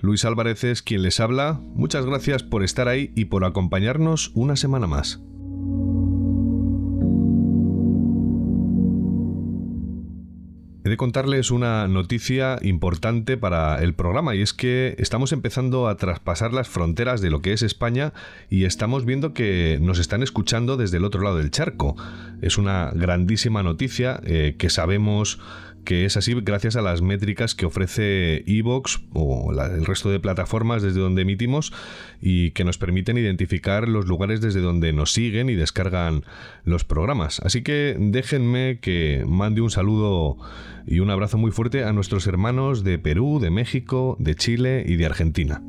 Luis Álvarez es quien les habla. Muchas gracias por estar ahí y por acompañarnos una semana más. He de contarles una noticia importante para el programa y es que estamos empezando a traspasar las fronteras de lo que es España y estamos viendo que nos están escuchando desde el otro lado del charco. Es una grandísima noticia eh, que sabemos que es así gracias a las métricas que ofrece Evox o el resto de plataformas desde donde emitimos y que nos permiten identificar los lugares desde donde nos siguen y descargan los programas. Así que déjenme que mande un saludo y un abrazo muy fuerte a nuestros hermanos de Perú, de México, de Chile y de Argentina.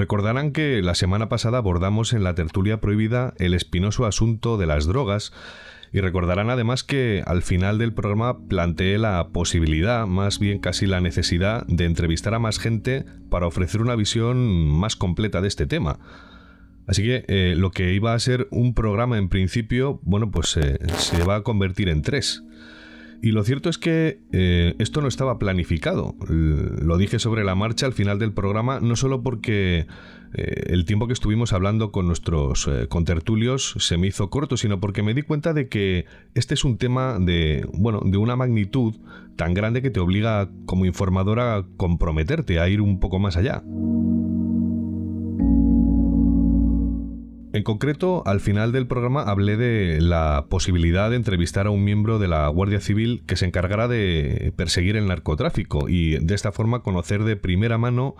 Recordarán que la semana pasada abordamos en la tertulia prohibida el espinoso asunto de las drogas y recordarán además que al final del programa planteé la posibilidad, más bien casi la necesidad, de entrevistar a más gente para ofrecer una visión más completa de este tema. Así que eh, lo que iba a ser un programa en principio, bueno, pues eh, se va a convertir en tres. Y lo cierto es que eh, esto no estaba planificado. Lo dije sobre la marcha al final del programa, no solo porque eh, el tiempo que estuvimos hablando con nuestros eh, contertulios se me hizo corto, sino porque me di cuenta de que este es un tema de, bueno, de una magnitud tan grande que te obliga como informadora a comprometerte a ir un poco más allá. En concreto, al final del programa hablé de la posibilidad de entrevistar a un miembro de la Guardia Civil que se encargara de perseguir el narcotráfico y de esta forma conocer de primera mano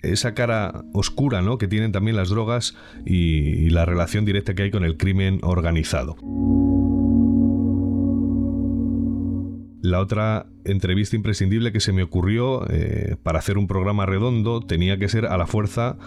esa cara oscura ¿no? que tienen también las drogas y, la relación directa que hay con el crimen organizado. La otra entrevista imprescindible que se me ocurrió eh, para hacer un programa redondo tenía que ser a la fuerza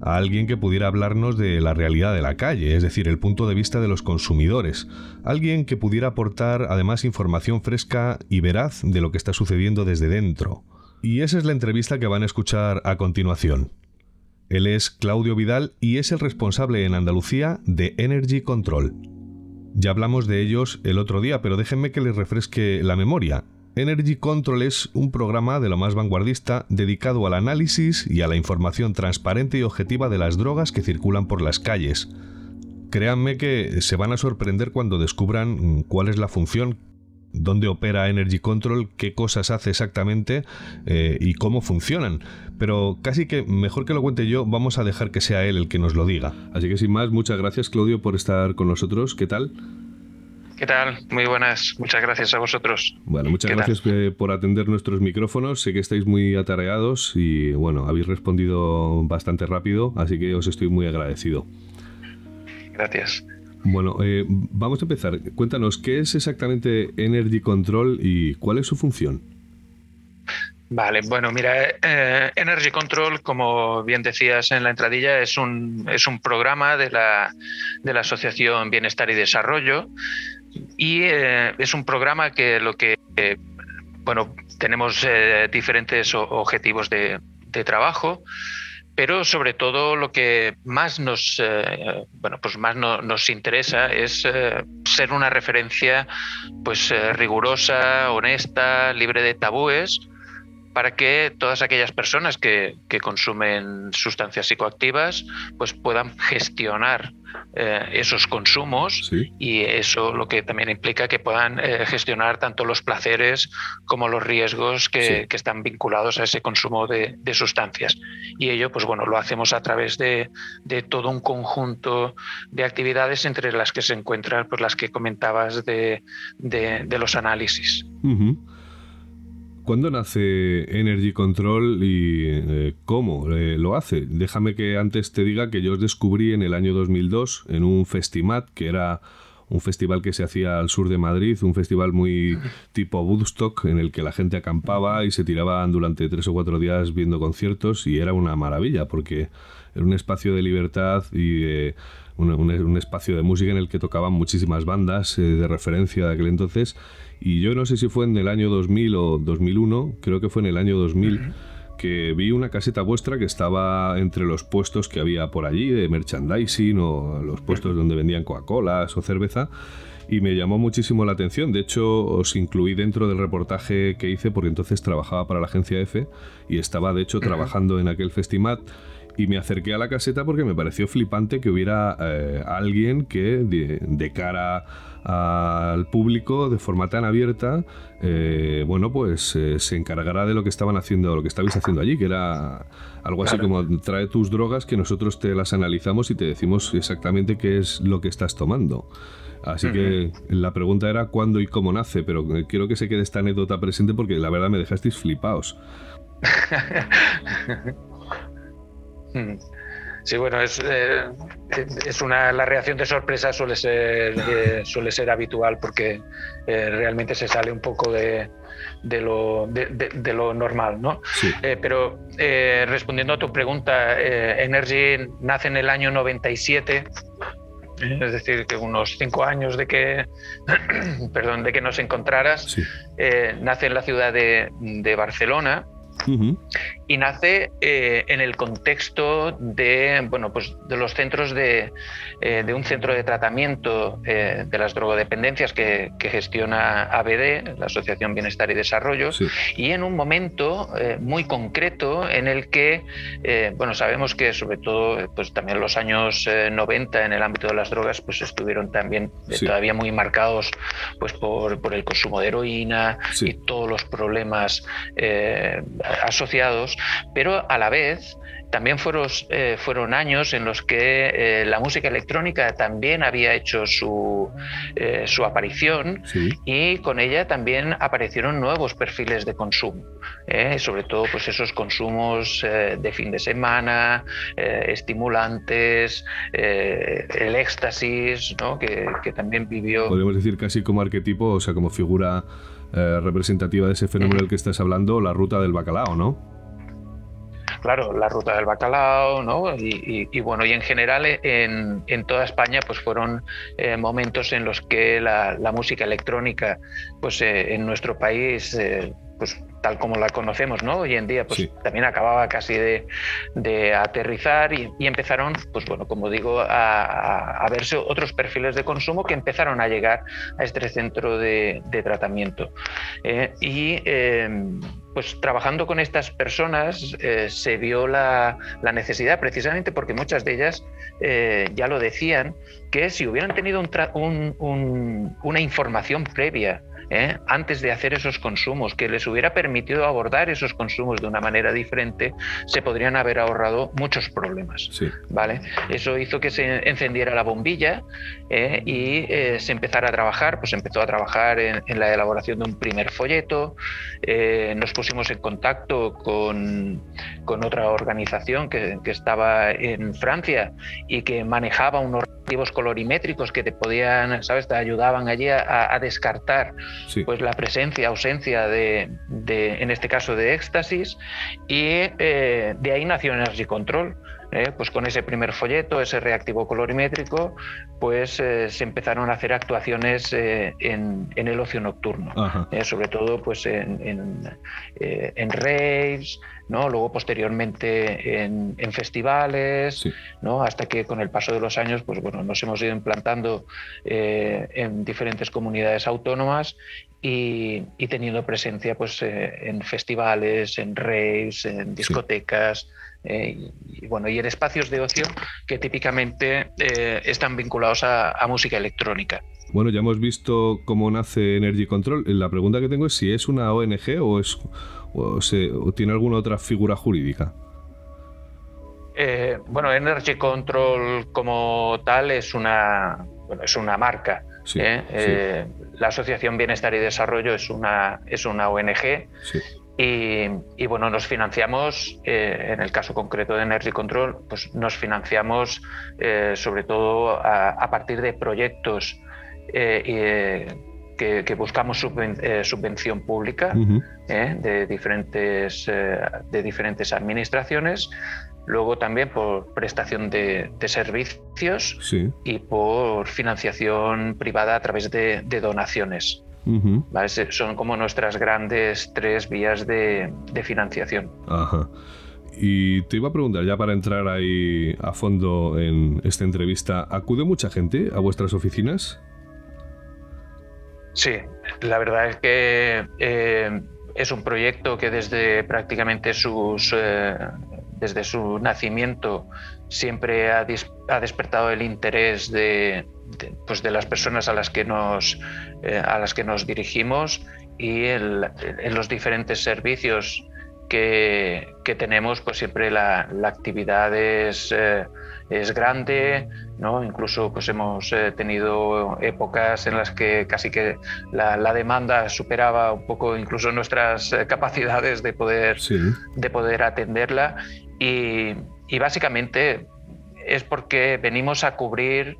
a alguien que pudiera hablarnos de la realidad de la calle, es decir, el punto de vista de los consumidores, alguien que pudiera aportar además información fresca y veraz de lo que está sucediendo desde dentro. Y esa es la entrevista que van a escuchar a continuación. Él es Claudio Vidal y es el responsable en Andalucía de Energy Control. Ya hablamos de ellos el otro día, pero déjenme que les refresque la memoria. Energy Control es un programa de lo más vanguardista dedicado al análisis y a la información transparente y objetiva de las drogas que circulan por las calles. Créanme que se van a sorprender cuando descubran cuál es la función, dónde opera Energy Control, qué cosas hace exactamente eh, y cómo funcionan. Pero casi que mejor que lo cuente yo, vamos a dejar que sea él el que nos lo diga. Así que sin más, muchas gracias Claudio por estar con nosotros. ¿Qué tal? ¿Qué tal? Muy buenas. Muchas gracias a vosotros. Bueno, muchas gracias eh, por atender nuestros micrófonos. Sé que estáis muy atareados y bueno, habéis respondido bastante rápido, así que os estoy muy agradecido. Gracias. Bueno, eh, vamos a empezar. Cuéntanos, ¿qué es exactamente Energy Control y cuál es su función? Vale, bueno, mira, eh, Energy Control, como bien decías en la entradilla, es un, es un programa de la, de la Asociación Bienestar y Desarrollo y eh, es un programa que lo que, eh, bueno, tenemos eh, diferentes objetivos de, trabajo, pero sobre todo lo que más nos, bueno, pues más nos interesa es ser una referencia pues rigurosa, honesta, libre de tabúes, para que todas aquellas personas que, consumen sustancias psicoactivas pues puedan gestionar eh, esos consumos y eso lo que también implica que puedan eh, gestionar tanto los placeres como los riesgos que, están vinculados a ese consumo de, sustancias. Y ello, pues bueno, lo hacemos a través de, todo un conjunto de actividades entre las que se encuentran pues, las que comentabas de, los análisis. ¿Cuándo nace Energy Control y eh, cómo eh, lo hace? Déjame que antes te diga que yo os descubrí en el año 2002 en un festimat que era un festival que se hacía al sur de Madrid, un festival muy tipo Woodstock en el que la gente acampaba y se tiraban durante tres o cuatro días viendo conciertos y era una maravilla porque era un espacio de libertad y eh, un, espacio de música en el que tocaban muchísimas bandas de referencia de aquel entonces y yo no sé si fue en el año 2000 o 2001, creo que fue en el año 2000, que vi una caseta vuestra que estaba entre los puestos que había por allí de merchandising o los puestos donde vendían Coca-Colas o cerveza y me llamó muchísimo la atención. De hecho, os incluí dentro del reportaje que hice porque entonces trabajaba para la agencia F y estaba de hecho trabajando en aquel festimat y me acerqué a la caseta porque me pareció flipante que hubiera eh, alguien que de, cara al público de forma tan abierta, eh, bueno, pues eh, se encargará de lo que estaban haciendo, lo que estabais haciendo allí, que era algo así como trae tus drogas que nosotros te las analizamos y te decimos exactamente qué es lo que estás tomando. Así que la pregunta era cuándo y cómo nace, pero quiero que se quede esta anécdota presente porque la verdad me dejasteis flipaos. Sí, bueno, es, eh, es una, la reacción de sorpresa suele ser, eh, suele ser habitual porque eh, realmente se sale un poco de, de, lo, de, lo, normal, ¿no? pero respondiendo a tu pregunta, Energy nace en el año 97 es decir, que unos cinco años de que, perdón, de que nos encontraras, nace en la ciudad de, de Barcelona y nace eh, en el contexto de, bueno, pues de los centros de, eh, de un centro de tratamiento eh, de las drogodependencias que, que, gestiona ABD, la Asociación Bienestar y Desarrollo, y en un momento muy concreto en el que, bueno, sabemos que sobre todo pues también los años 90 en el ámbito de las drogas pues estuvieron también todavía muy marcados pues por, por, el consumo de heroína y todos los problemas asociados pero a la vez también fueron, eh, fueron años en los que eh, la música electrónica también había hecho su, eh, su aparición y con ella también aparecieron nuevos perfiles de consumo, sobre todo pues esos consumos de fin de semana, estimulantes, el éxtasis, ¿no? que, que también vivió... Podemos decir casi como arquetipo, o sea, como figura representativa de ese fenómeno del que estás hablando, la ruta del bacalao, ¿no? Claro, la ruta del bacalao, ¿no? Y, bueno, y en general en, toda España pues fueron eh, momentos en los que la, música electrónica pues eh, en nuestro país eh, pues tal como la conocemos ¿no? hoy en día, pues también acababa casi de, aterrizar y, empezaron, pues bueno, como digo, a, verse otros perfiles de consumo que empezaron a llegar a este centro de, tratamiento. Eh, y em, pues trabajando con estas personas eh, se vio la, necesidad, precisamente porque muchas de ellas eh, ya lo decían, que si hubieran tenido una información previa ¿eh? antes de hacer esos consumos, que les hubiera permitido abordar esos consumos de una manera diferente, se podrían haber ahorrado muchos problemas. ¿vale? Eso hizo que se encendiera la bombilla ¿eh? y eh, se empezara a trabajar, pues empezó a trabajar en, la elaboración de un primer folleto, nos pusimos en contacto con, con otra organización que, que, estaba en Francia y que manejaba unos colorimétricos que te podían, ¿sabes? Te ayudaban allí a, a descartar pues la presencia, ausencia de, en este caso, de éxtasis, y eh, de ahí nació Energy Control. ¿Eh? pues con ese primer folleto, ese reactivo colorimétrico, pues eh, se empezaron a hacer actuaciones en, el ocio nocturno, sobre todo pues en, en, en raves, ¿no? luego posteriormente en, festivales, ¿no? hasta que con el paso de los años pues, bueno, nos hemos ido implantando en diferentes comunidades autónomas y, teniendo presencia pues, en festivales, en raves, en discotecas. Y, bueno, y en espacios de ocio que típicamente están vinculados a, música electrónica. Bueno, ya hemos visto cómo nace Energy Control. La pregunta que tengo es si es una ONG o, es, o tiene alguna otra figura jurídica. Eh, bueno, Energy Control como tal es una, es una marca. ¿eh? Eh, la Asociación Bienestar y Desarrollo es una, es una ONG y, bueno, nos financiamos, en el caso concreto de Energy Control, pues nos financiamos sobre todo a, partir de proyectos que, buscamos subvención pública de, diferentes, de diferentes administraciones. Luego también por prestación de, servicios y por financiación privada a través de, donaciones. Son como nuestras grandes tres vías de, financiación. Ajá. Y te iba a preguntar, ya para entrar ahí a fondo en esta entrevista, ¿acude mucha gente a vuestras oficinas? Sí, la verdad es que eh, es un proyecto que desde prácticamente sus eh, desde su nacimiento siempre ha, despertado el interés de, pues de, las personas a las que nos, eh, a las que nos dirigimos y en los diferentes servicios que, tenemos, pues siempre la, actividad es, eh, es, grande, ¿no? Incluso pues hemos eh, tenido épocas en las que casi que la, demanda superaba un poco incluso nuestras capacidades de poder, de poder atenderla y, básicamente es porque venimos a cubrir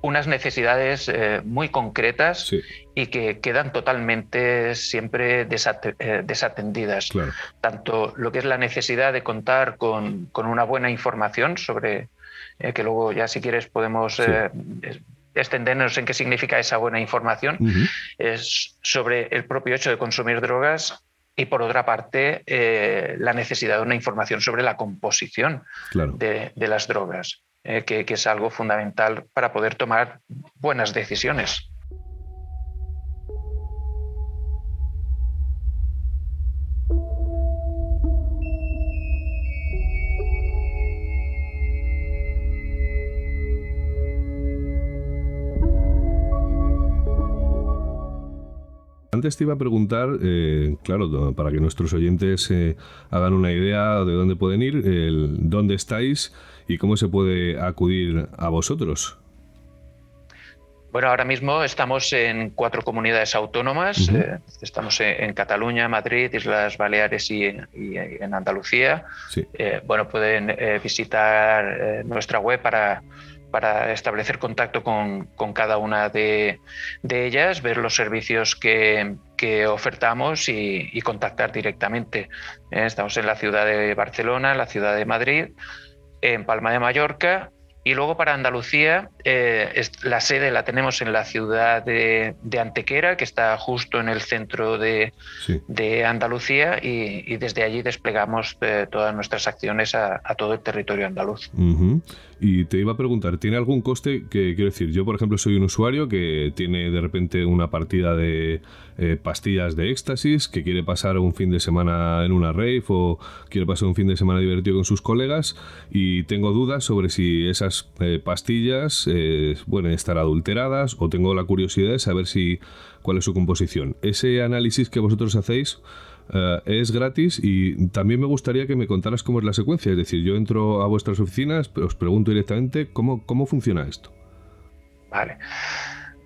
unas necesidades eh, muy concretas y que quedan totalmente siempre eh, desatendidas. Tanto lo que es la necesidad de contar con, una buena información sobre, eh, que luego ya si quieres podemos extendernos en qué significa esa buena información, es sobre el propio hecho de consumir drogas y por otra parte eh, la necesidad de una información sobre la composición de, las drogas, eh, que, es algo fundamental para poder tomar buenas decisiones. Antes te iba a preguntar, eh, claro, para que nuestros oyentes eh, hagan una idea de dónde pueden ir, dónde estáis y cómo se puede acudir a vosotros. Bueno, ahora mismo estamos en cuatro comunidades autónomas. Eh, estamos en, Cataluña, Madrid, Islas Baleares y, en Andalucía. bueno, pueden visitar nuestra web para para establecer contacto con, cada una de, ellas, ver los servicios que, ofertamos y, contactar directamente. Eh, estamos en la ciudad de Barcelona, en la ciudad de Madrid, en Palma de Mallorca. Y luego para Andalucía, eh, la sede la tenemos en la ciudad de, Antequera, que está justo en el centro de, Andalucía, y, desde allí desplegamos eh, todas nuestras acciones a, todo el territorio andaluz. Y te iba a preguntar, ¿tiene algún coste? Que quiero decir, yo por ejemplo soy un usuario que tiene de repente una partida de eh, pastillas de éxtasis, que quiere pasar un fin de semana en una rave o quiere pasar un fin de semana divertido con sus colegas y tengo dudas sobre si esas eh, pastillas eh, pueden estar adulteradas o tengo la curiosidad de saber si cuál es su composición. Ese análisis que vosotros hacéis eh, es gratis y también me gustaría que me contaras cómo es la secuencia. Es decir, yo entro a vuestras oficinas, os pregunto directamente cómo, cómo funciona esto. Vale.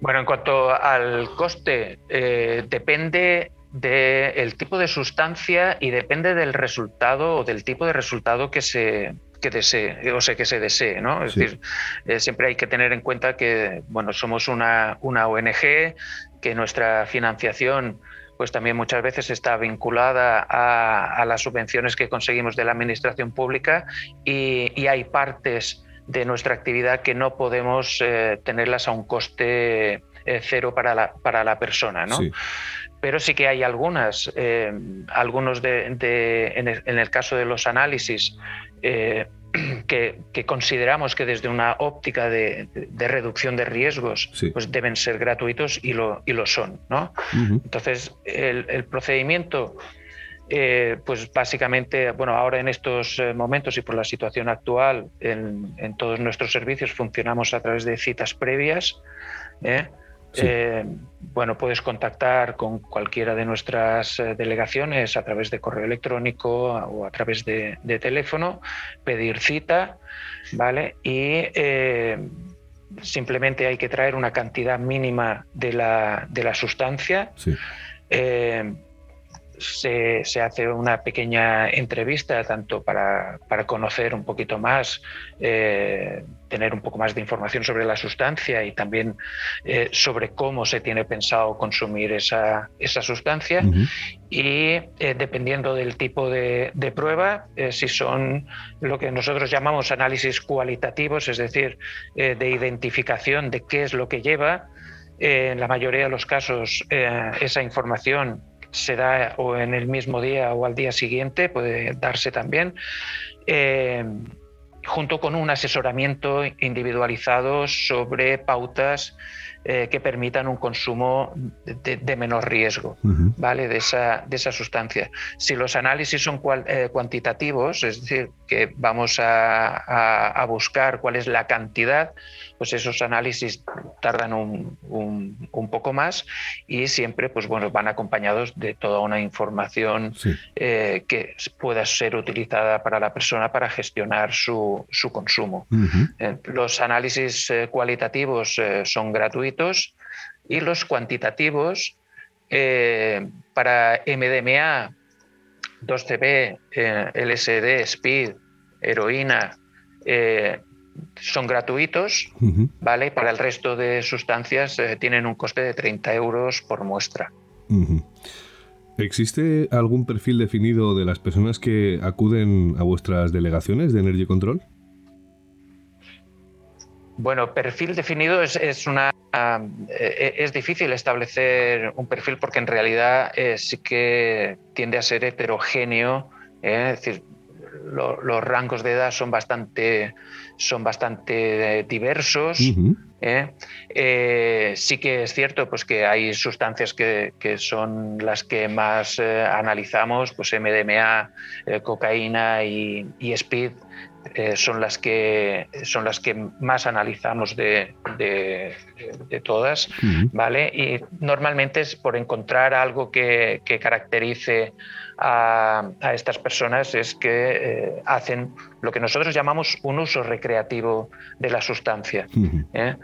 Bueno, en cuanto al coste, eh, depende del tipo de sustancia y depende del resultado o del tipo de resultado que se, que desee, o sea, que se desee, ¿no? Es decir, eh, siempre hay que tener en cuenta que, bueno, somos una, una ONG, que nuestra financiación pues también muchas veces está vinculada a, las subvenciones que conseguimos de la administración pública y, hay partes de nuestra actividad que no podemos eh, tenerlas a un coste eh, cero para la, para la persona, ¿no? Pero sí que hay algunas, eh, algunos de, en, el, caso de los análisis, que, consideramos que desde una óptica de, reducción de riesgos pues deben ser gratuitos y lo, y lo son. ¿no? Entonces, el, procedimiento, eh, pues básicamente, bueno, ahora en estos eh, momentos y por la situación actual, en, en todos nuestros servicios funcionamos a través de citas previas. ¿eh? Eh, bueno, puedes contactar con cualquiera de nuestras eh, delegaciones a través de correo electrónico o a través de, teléfono, pedir cita, ¿vale? Y eh, simplemente hay que traer una cantidad mínima de la, de la sustancia. Se, se, hace una pequeña entrevista tanto para, para conocer un poquito más tener un poco más de información sobre la sustancia y también eh, sobre cómo se tiene pensado consumir esa, esa sustancia. Y eh, dependiendo del tipo de, prueba, eh, si son lo que nosotros llamamos análisis cualitativos, es decir, de identificación de qué es lo que lleva, en la mayoría de los casos esa información se da o en el mismo día o al día siguiente, puede darse también junto con un asesoramiento individualizado sobre pautas eh, que permitan un consumo de, menor riesgo ¿vale? de, esa, de esa sustancia. Si los análisis son eh, cuantitativos, es decir, que vamos a, buscar cuál es la cantidad, pues esos análisis tardan un, un, poco más y siempre pues, bueno, van acompañados de toda una información eh, que pueda ser utilizada para la persona para gestionar su, su consumo. los análisis cualitativos son gratuitos y los cuantitativos eh, para MDMA, 2CB, eh, LSD, SPID, heroína, eh, son gratuitos, ¿vale? Para el resto de sustancias tienen un coste de 30 euros por muestra. ¿Existe algún perfil definido de las personas que acuden a vuestras delegaciones de Energy Control? Bueno, perfil definido es, una eh, es difícil establecer un perfil porque en realidad eh, sí que tiende a ser heterogéneo, ¿eh? es decir, los rangos de edad son bastante, son bastante diversos. sí que es cierto pues, que hay sustancias que, que son las que más analizamos, pues MDMA, cocaína y, y speed eh, son, las que, son las que más analizamos de, de, todas, ¿vale? Y normalmente es por encontrar algo que, que caracterice a, a, estas personas, es que eh, hacen lo que nosotros llamamos un uso recreativo de la sustancia. ¿eh?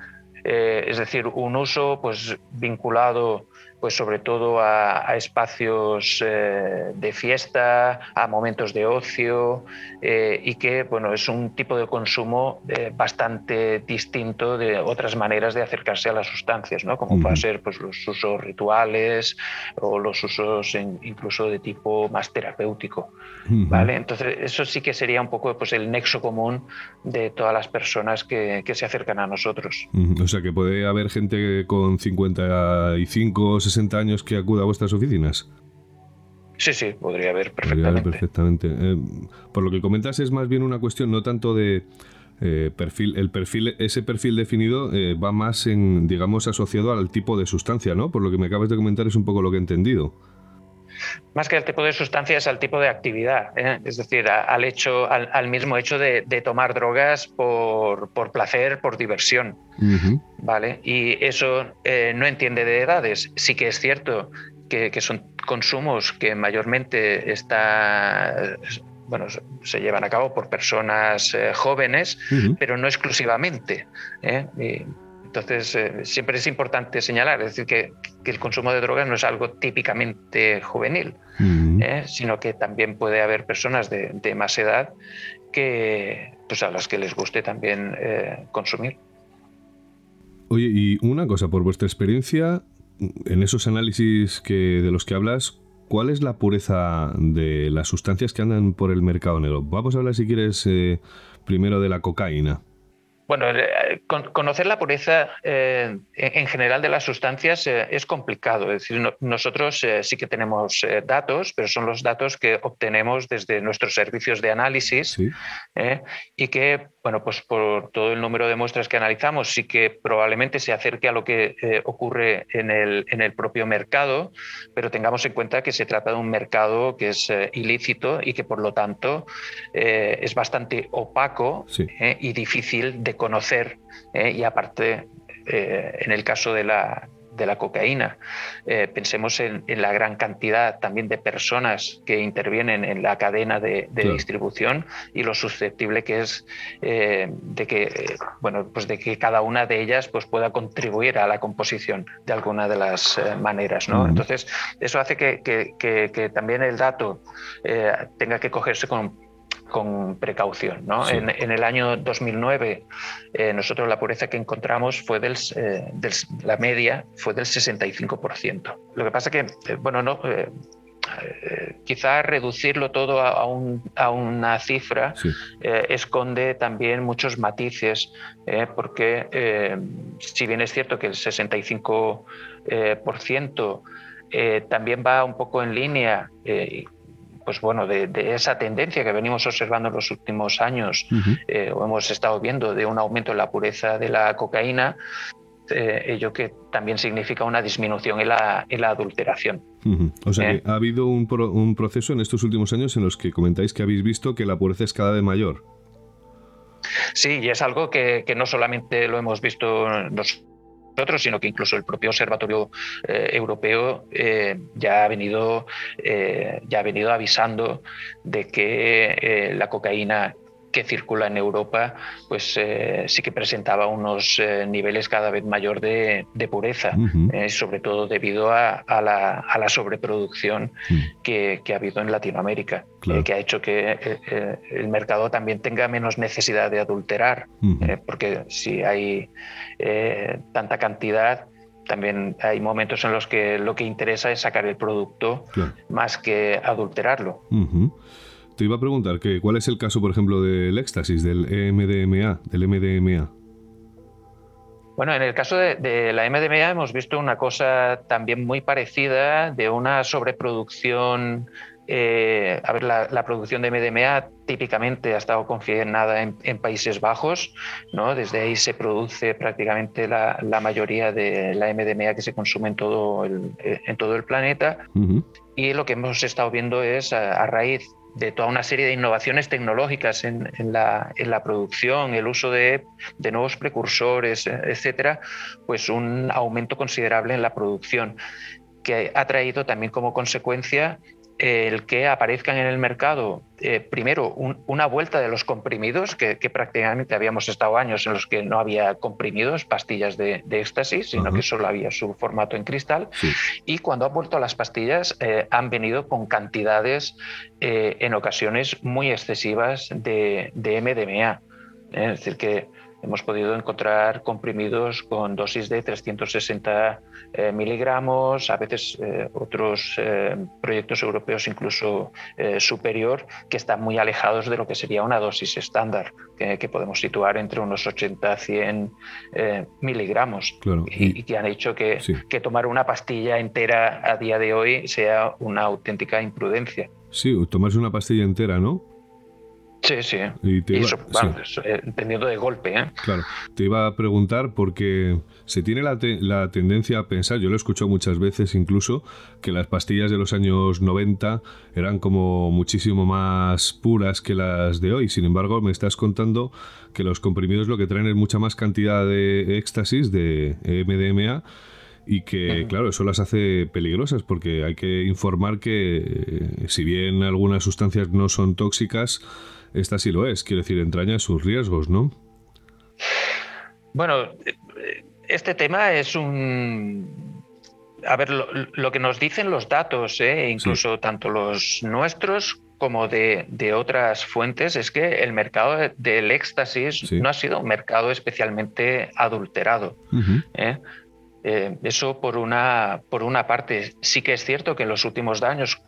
es decir, un uso pues, vinculado pues sobre todo a, espacios eh, de fiesta, a momentos de ocio eh, y que bueno, es un tipo de consumo eh, bastante distinto de otras maneras de acercarse a las sustancias, ¿no? como pueden ser pues, los usos rituales o los usos incluso de tipo más terapéutico. ¿vale? Entonces eso sí que sería un poco pues, el nexo común de todas las personas que, que se acercan a nosotros. O sea que puede haber gente con 55 60 años que acuda a vuestras oficinas? Sí, sí, podría haber perfectamente. perfectamente. Eh, por lo que comentas es más bien una cuestión no tanto de eh, perfil, el perfil, ese perfil definido eh, va más en, digamos, asociado al tipo de sustancia, ¿no? Por lo que me acabas de comentar es un poco lo que he entendido. Más que al tipo de sustancia es al tipo de actividad, es decir, al hecho, al, mismo hecho de, tomar drogas por, por, placer, por diversión. ¿vale? Y eso eh, no entiende de edades. Sí que es cierto que, son consumos que mayormente está, bueno, se llevan a cabo por personas eh, jóvenes, pero no exclusivamente. ¿eh? Entonces, siempre es importante señalar, es decir, que, el consumo de drogas no es algo típicamente juvenil, sino que también puede haber personas de, de, más edad que, pues a las que les guste también consumir. Oye, y una cosa, por vuestra experiencia, en esos análisis que, de los que hablas, ¿cuál es la pureza de las sustancias que andan por el mercado negro? Vamos a hablar, si quieres, eh, primero de la cocaína. Bueno, eh, conocer la pureza eh, en general de las sustancias eh, es complicado. Es decir, nosotros sí que tenemos datos, pero son los datos que obtenemos desde nuestros servicios de análisis y que, bueno, pues por todo el número de muestras que analizamos, sí que probablemente se acerque a lo que ocurre en el, en el, propio mercado, pero tengamos en cuenta que se trata de un mercado que es ilícito y que, por lo tanto, es bastante opaco y difícil de conocer eh, y aparte eh, en el caso de la, de la cocaína. Eh, pensemos en, la gran cantidad también de personas que intervienen en la cadena de, distribución y lo susceptible que es de que bueno pues de que cada una de ellas pues pueda contribuir a la composición de alguna de las maneras. ¿no? Entonces eso hace que, que, también el dato tenga que cogerse con con precaución. ¿no? En, el año 2009, eh, nosotros la pureza que encontramos fue del, eh, la media fue del 65%. Lo que pasa que, eh, bueno, no, quizá reducirlo todo a, una cifra esconde también muchos matices, porque si bien es cierto que el 65% también va un poco en línea pues bueno, de, esa tendencia que venimos observando en los últimos años, eh, o hemos estado viendo de un aumento en la pureza de la cocaína, eh, ello que también significa una disminución en la, en la adulteración. O sea que ha habido un, un, proceso en estos últimos años en los que comentáis que habéis visto que la pureza es cada vez mayor. Sí, y es algo que, que no solamente lo hemos visto nosotros, sino que incluso el propio Observatorio eh, Europeo eh, ya, ha venido, eh, ya ha venido avisando de que la cocaína que circula en Europa, pues eh, sí que presentaba unos eh, niveles cada vez mayor de, pureza, eh, sobre todo debido a, la, sobreproducción que, ha habido en Latinoamérica, que ha hecho que el mercado también tenga menos necesidad de adulterar, porque si hay tanta cantidad, también hay momentos en los que lo que interesa es sacar el producto más que adulterarlo. Te iba a preguntar que cuál es el caso, por ejemplo, del éxtasis, del MDMA, del MDMA. Bueno, en el caso de, la MDMA hemos visto una cosa también muy parecida de una sobreproducción. Eh, a ver, la, producción de MDMA típicamente ha estado confinada en, Países Bajos, ¿no? Desde ahí se produce prácticamente la, mayoría de la MDMA que se consume en todo el, en todo el planeta. Y lo que hemos estado viendo es, a raíz de toda una serie de innovaciones tecnológicas en, la, producción, el uso de, nuevos precursores, etcétera, pues un aumento considerable en la producción que ha traído también como consecuencia el que aparezcan en el mercado, eh, primero, una vuelta de los comprimidos, que, prácticamente habíamos estado años en los que no había comprimidos, pastillas de, éxtasis, sino que solo había su formato en cristal. Y cuando han vuelto las pastillas, eh, han venido con cantidades eh, en ocasiones muy excesivas de, de MDMA. Es decir, que hemos podido encontrar comprimidos con dosis de 360 eh, miligramos, a veces eh, otros eh, proyectos europeos incluso superior, que están muy alejados de lo que sería una dosis estándar, que, podemos situar entre unos 80 a 100 miligramos, y, que han hecho que, que tomar una pastilla entera a día de hoy sea una auténtica imprudencia. Sí, tomarse una pastilla entera, ¿no? Sí, sí. Y dependiendo de golpe. ¿eh? Claro. Te iba a preguntar porque se tiene la, la, tendencia a pensar, yo lo he escuchado muchas veces incluso, que las pastillas de los años 90 eran como muchísimo más puras que las de hoy. Sin embargo, me estás contando que los comprimidos lo que traen es mucha más cantidad de éxtasis, de MDMA, y que, claro, eso las hace peligrosas porque hay que informar que, eh, si bien algunas sustancias no son tóxicas, esta sí lo es, quiero decir, entraña sus riesgos, ¿no? Bueno, este tema es un... A ver, lo, que nos dicen los datos, ¿eh? incluso tanto los nuestros como de, otras fuentes, es que el mercado del éxtasis no ha sido un mercado especialmente adulterado. ¿eh? Eh, eso por una, por una parte. Sí que es cierto que en los últimos años,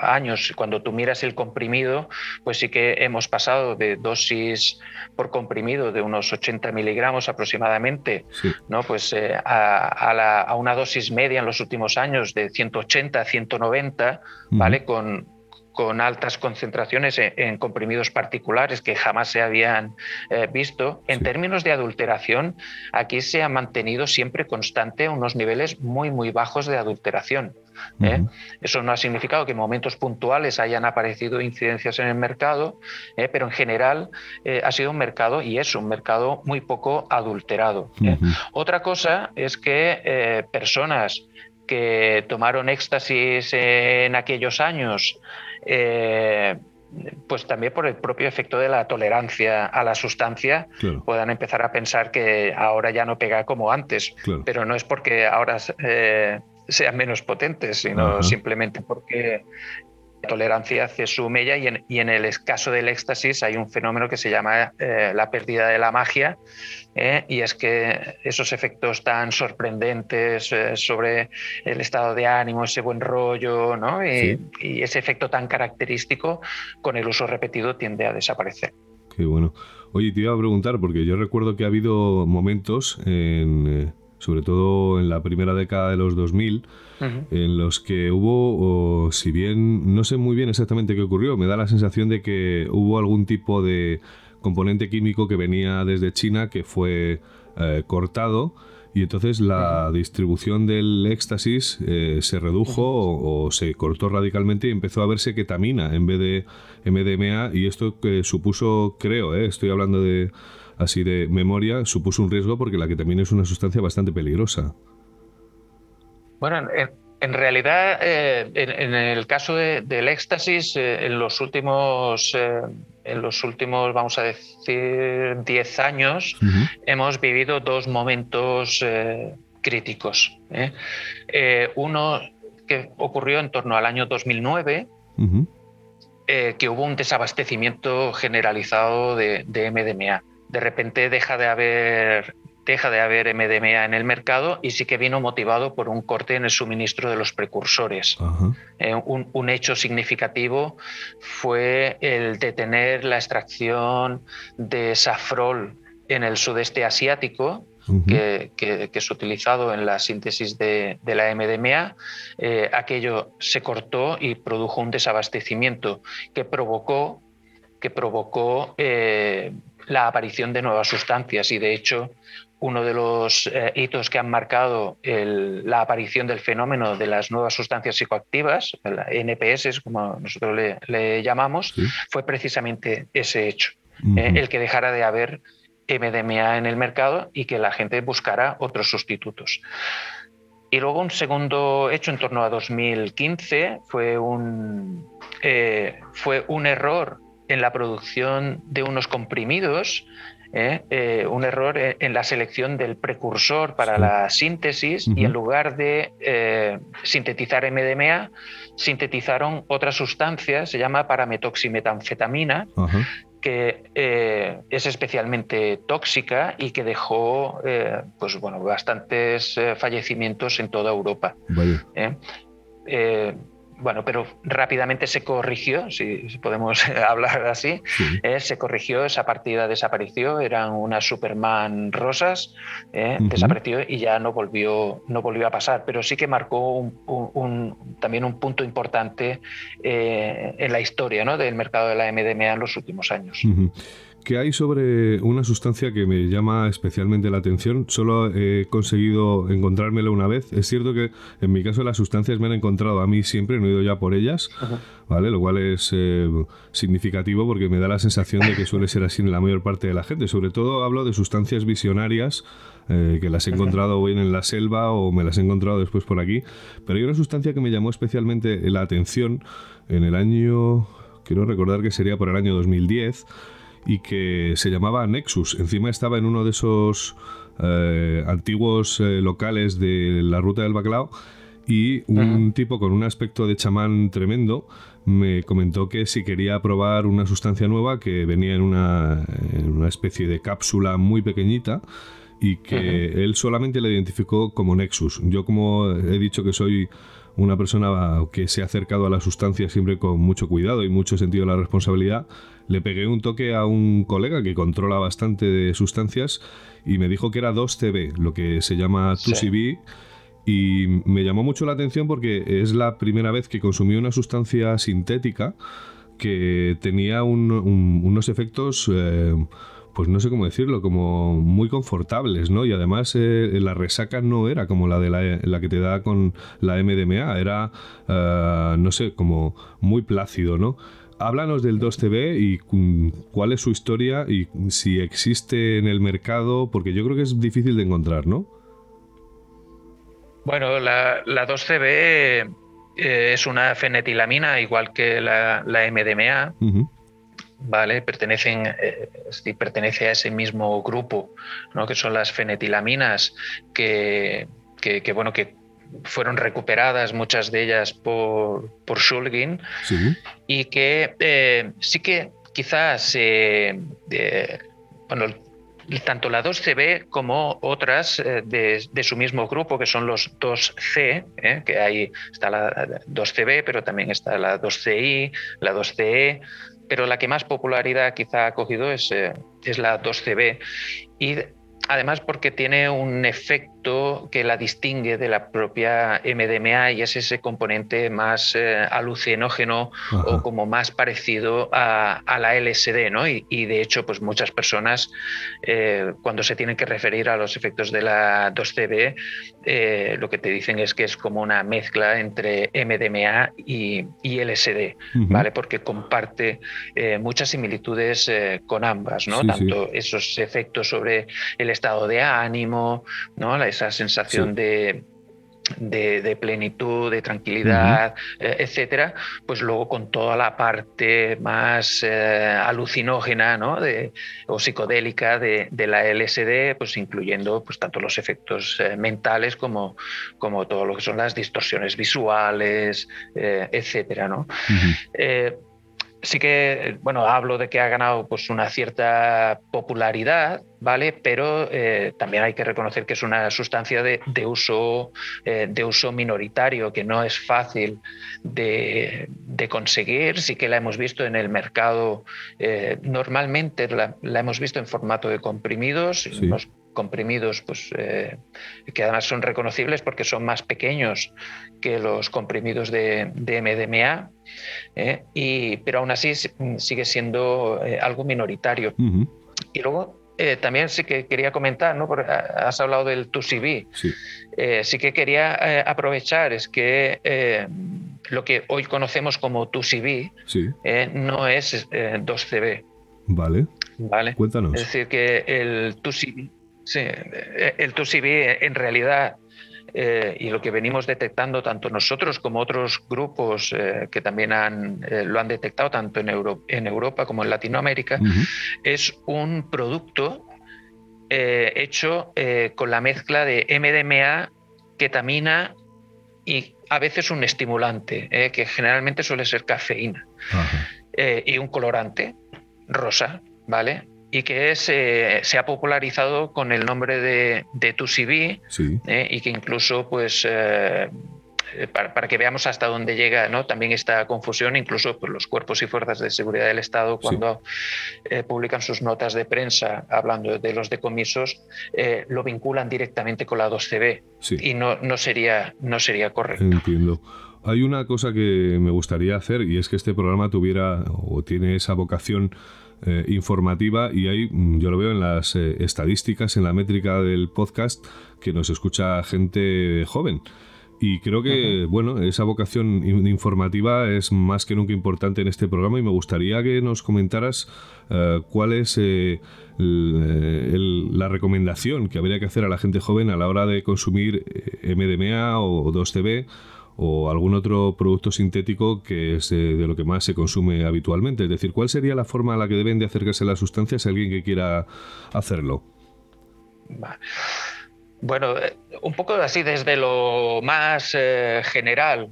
años, cuando tú miras el comprimido, pues sí que hemos pasado de dosis por comprimido de unos 80 miligramos aproximadamente, ¿no? pues, eh, a, una dosis media en los últimos años de 180 a 190, ¿vale? Con, con altas concentraciones en, comprimidos particulares que jamás se habían eh, visto. En términos de adulteración, aquí se ha mantenido siempre constante unos niveles muy, muy bajos de adulteración. ¿eh? Eso no ha significado que en momentos puntuales hayan aparecido incidencias en el mercado, ¿eh? pero en general ha sido un mercado y es un mercado muy poco adulterado. Otra cosa es que personas que tomaron éxtasis en aquellos años eh, pues también por el propio efecto de la tolerancia a la sustancia, puedan empezar a pensar que ahora ya no pega como antes, pero no es porque ahora eh, sean menos potentes, sino simplemente porque tolerancia hace su mella y en, y en, el caso del éxtasis hay un fenómeno que se llama eh, la pérdida de la magia eh, y es que esos efectos tan sorprendentes eh, sobre el estado de ánimo, ese buen rollo ¿no? y, y, ese efecto tan característico con el uso repetido tiende a desaparecer. Qué bueno. Oye, te iba a preguntar porque yo recuerdo que ha habido momentos en sobre todo en la primera década de los 2000, en los que hubo, o, si bien no sé muy bien exactamente qué ocurrió, me da la sensación de que hubo algún tipo de componente químico que venía desde China que fue eh, cortado y entonces la distribución del éxtasis eh, se redujo o, se cortó radicalmente y empezó a verse ketamina en vez de MDMA y esto que supuso, creo, eh, estoy hablando de así de memoria, supuso un riesgo porque la que también es una sustancia bastante peligrosa. Bueno, en, realidad, eh, en, el caso del éxtasis, eh, en los últimos, eh, en los últimos, vamos a decir, 10 años, hemos vivido dos momentos críticos. uno que ocurrió en torno al año 2009. que hubo un desabastecimiento generalizado de MDMA de repente deja de haber deja de haber MDMA en el mercado y sí que vino motivado por un corte en el suministro de los precursores. Eh, un, hecho significativo fue el detener la extracción de safrol en el sudeste asiático, que, es utilizado en la síntesis de, la MDMA. Eh, aquello se cortó y produjo un desabastecimiento que provocó que provocó eh, la aparición de nuevas sustancias y de hecho uno de los eh, hitos que han marcado la aparición del fenómeno de las nuevas sustancias psicoactivas, NPS, como nosotros le, llamamos, fue precisamente ese hecho, eh, el que dejara de haber MDMA en el mercado y que la gente buscara otros sustitutos. Y luego un segundo hecho en torno a 2015 fue un, eh, fue un error en la producción de unos comprimidos, ¿eh? Eh, un error en la selección del precursor para la síntesis y en lugar de eh, sintetizar MDMA, sintetizaron otra sustancia, se llama parametoximetanfetamina, que es especialmente tóxica y que dejó pues, bueno, bastantes fallecimientos en toda Europa bueno, pero rápidamente se corrigió, si, podemos hablar así, eh, se corrigió, esa partida desapareció, eran unas Superman rosas, eh, desapareció y ya no volvió, no volvió a pasar, pero sí que marcó un, también un punto importante eh, en la historia ¿no? del mercado de la MDMA en los últimos años. ¿Qué hay sobre una sustancia que me llama especialmente la atención? Solo he conseguido encontrármela una vez. Es cierto que en mi caso las sustancias me han encontrado a mí siempre, no he ido ya por ellas, ¿vale? Lo cual es eh, significativo porque me da la sensación de que suele ser así en la mayor parte de la gente. Sobre todo hablo de sustancias visionarias eh, que las he encontrado bien en la selva o me las he encontrado después por aquí. Pero hay una sustancia que me llamó especialmente la atención en el año, quiero recordar que sería por el año 2010 y que se llamaba Nexus. Encima estaba en uno de esos eh, antiguos eh, locales de la ruta del bacalao y un tipo con un aspecto de chamán tremendo me comentó que si quería probar una sustancia nueva que venía en una, en una especie de cápsula muy pequeñita y que él solamente le identificó como Nexus. Yo como he dicho que soy una persona que se ha acercado a la sustancia siempre con mucho cuidado y mucho sentido de la responsabilidad, le pegué un toque a un colega que controla bastante de sustancias y me dijo que era 2CB, lo que se llama 2CB. Y me llamó mucho la atención porque es la primera vez que consumí una sustancia sintética que tenía unos efectos, eh, pues no sé cómo decirlo, como muy confortables, ¿no? Y además eh, la resaca no era como la de la, que te da con la MDMA, era, eh, no sé, como muy plácido, ¿no? Háblanos del 2TB y cuál es su historia y si existe en el mercado, porque yo creo que es difícil de encontrar, ¿no? Bueno, la, 2CB eh, es una fenetilamina, igual que la, MDMA. ¿Vale? Pertenecen, eh, pertenece a ese mismo grupo, ¿no? que son las fenetilaminas, que, bueno, que fueron recuperadas muchas de ellas por, por Shulgin y que eh, sí que quizás bueno, tanto la 2CB como otras eh, de, su mismo grupo, que son los 2C, eh, que ahí está la 2CB, pero también está la 2CI, la 2CE, pero la que más popularidad quizá ha cogido es, eh, es la 2CB. Y además porque tiene un efecto que la distingue de la propia MDMA y es ese componente más eh, alucinógeno o como más parecido a, la LSD, ¿no? Y, de hecho, pues muchas personas eh, cuando se tienen que referir a los efectos de la 2CB, eh, lo que te dicen es que es como una mezcla entre MDMA y, LSD, ¿vale? Porque comparte muchas similitudes con ambas, ¿no? Tanto esos efectos sobre el estado de ánimo, ¿no? Esa sensación de, de, plenitud, de tranquilidad, eh, etcétera, pues luego con toda la parte más eh, alucinógena ¿no? de, o psicodélica de, de, la LSD, pues incluyendo pues, tanto los efectos eh, mentales como, como todo lo que son las distorsiones visuales, etcétera. ¿no? Sí que, bueno, hablo de que ha ganado pues una cierta popularidad, ¿vale? Pero eh, también hay que reconocer que es una sustancia de, uso, eh, de uso minoritario, que no es fácil de, conseguir. Sí que la hemos visto en el mercado, eh, normalmente la, hemos visto en formato de comprimidos, comprimidos pues, eh, que además son reconocibles porque son más pequeños que los comprimidos de, MDMA, eh, y, pero aún así sigue siendo eh, algo minoritario. Y luego también sí que quería comentar, ¿no? Porque has hablado del 2CB. Sí. sí que quería aprovechar, es que lo que hoy conocemos como 2CB no es 2CB. Vale. Vale. Cuéntanos. Es decir, que el 2CB Sí, eh, el 2CB en realidad eh, y lo que venimos detectando tanto nosotros como otros grupos eh, que también han, lo han detectado tanto en, en, Europa como en Latinoamérica, es un producto hecho con la mezcla de MDMA, ketamina y a veces un estimulante, que generalmente suele ser cafeína, y un colorante rosa, ¿vale? Y que se ha popularizado con el nombre de, de 2CB ¿eh? y que incluso pues eh, para, que veamos hasta dónde llega ¿no? también esta confusión, incluso pues, los cuerpos y fuerzas de seguridad del Estado cuando eh, publican sus notas de prensa hablando de los decomisos, lo vinculan directamente con la 2CB y no, no, sería, no sería correcto. Entiendo. Hay una cosa que me gustaría hacer y es que este programa tuviera o tiene esa vocación eh, informativa y ahí mm, yo lo veo en las eh, estadísticas, en la métrica del podcast, que nos escucha gente joven. Y creo que, bueno, esa vocación informativa es más que nunca importante en este programa y me gustaría que nos comentaras eh, cuál es la recomendación que habría que hacer a la gente joven a la hora de consumir MDMA o 2CB o algún otro producto sintético que es eh, de lo que más se consume habitualmente. Es decir, ¿cuál sería la forma a la que deben de acercarse las sustancias a alguien que quiera hacerlo? Bueno, eh, un poco así desde lo más eh, general,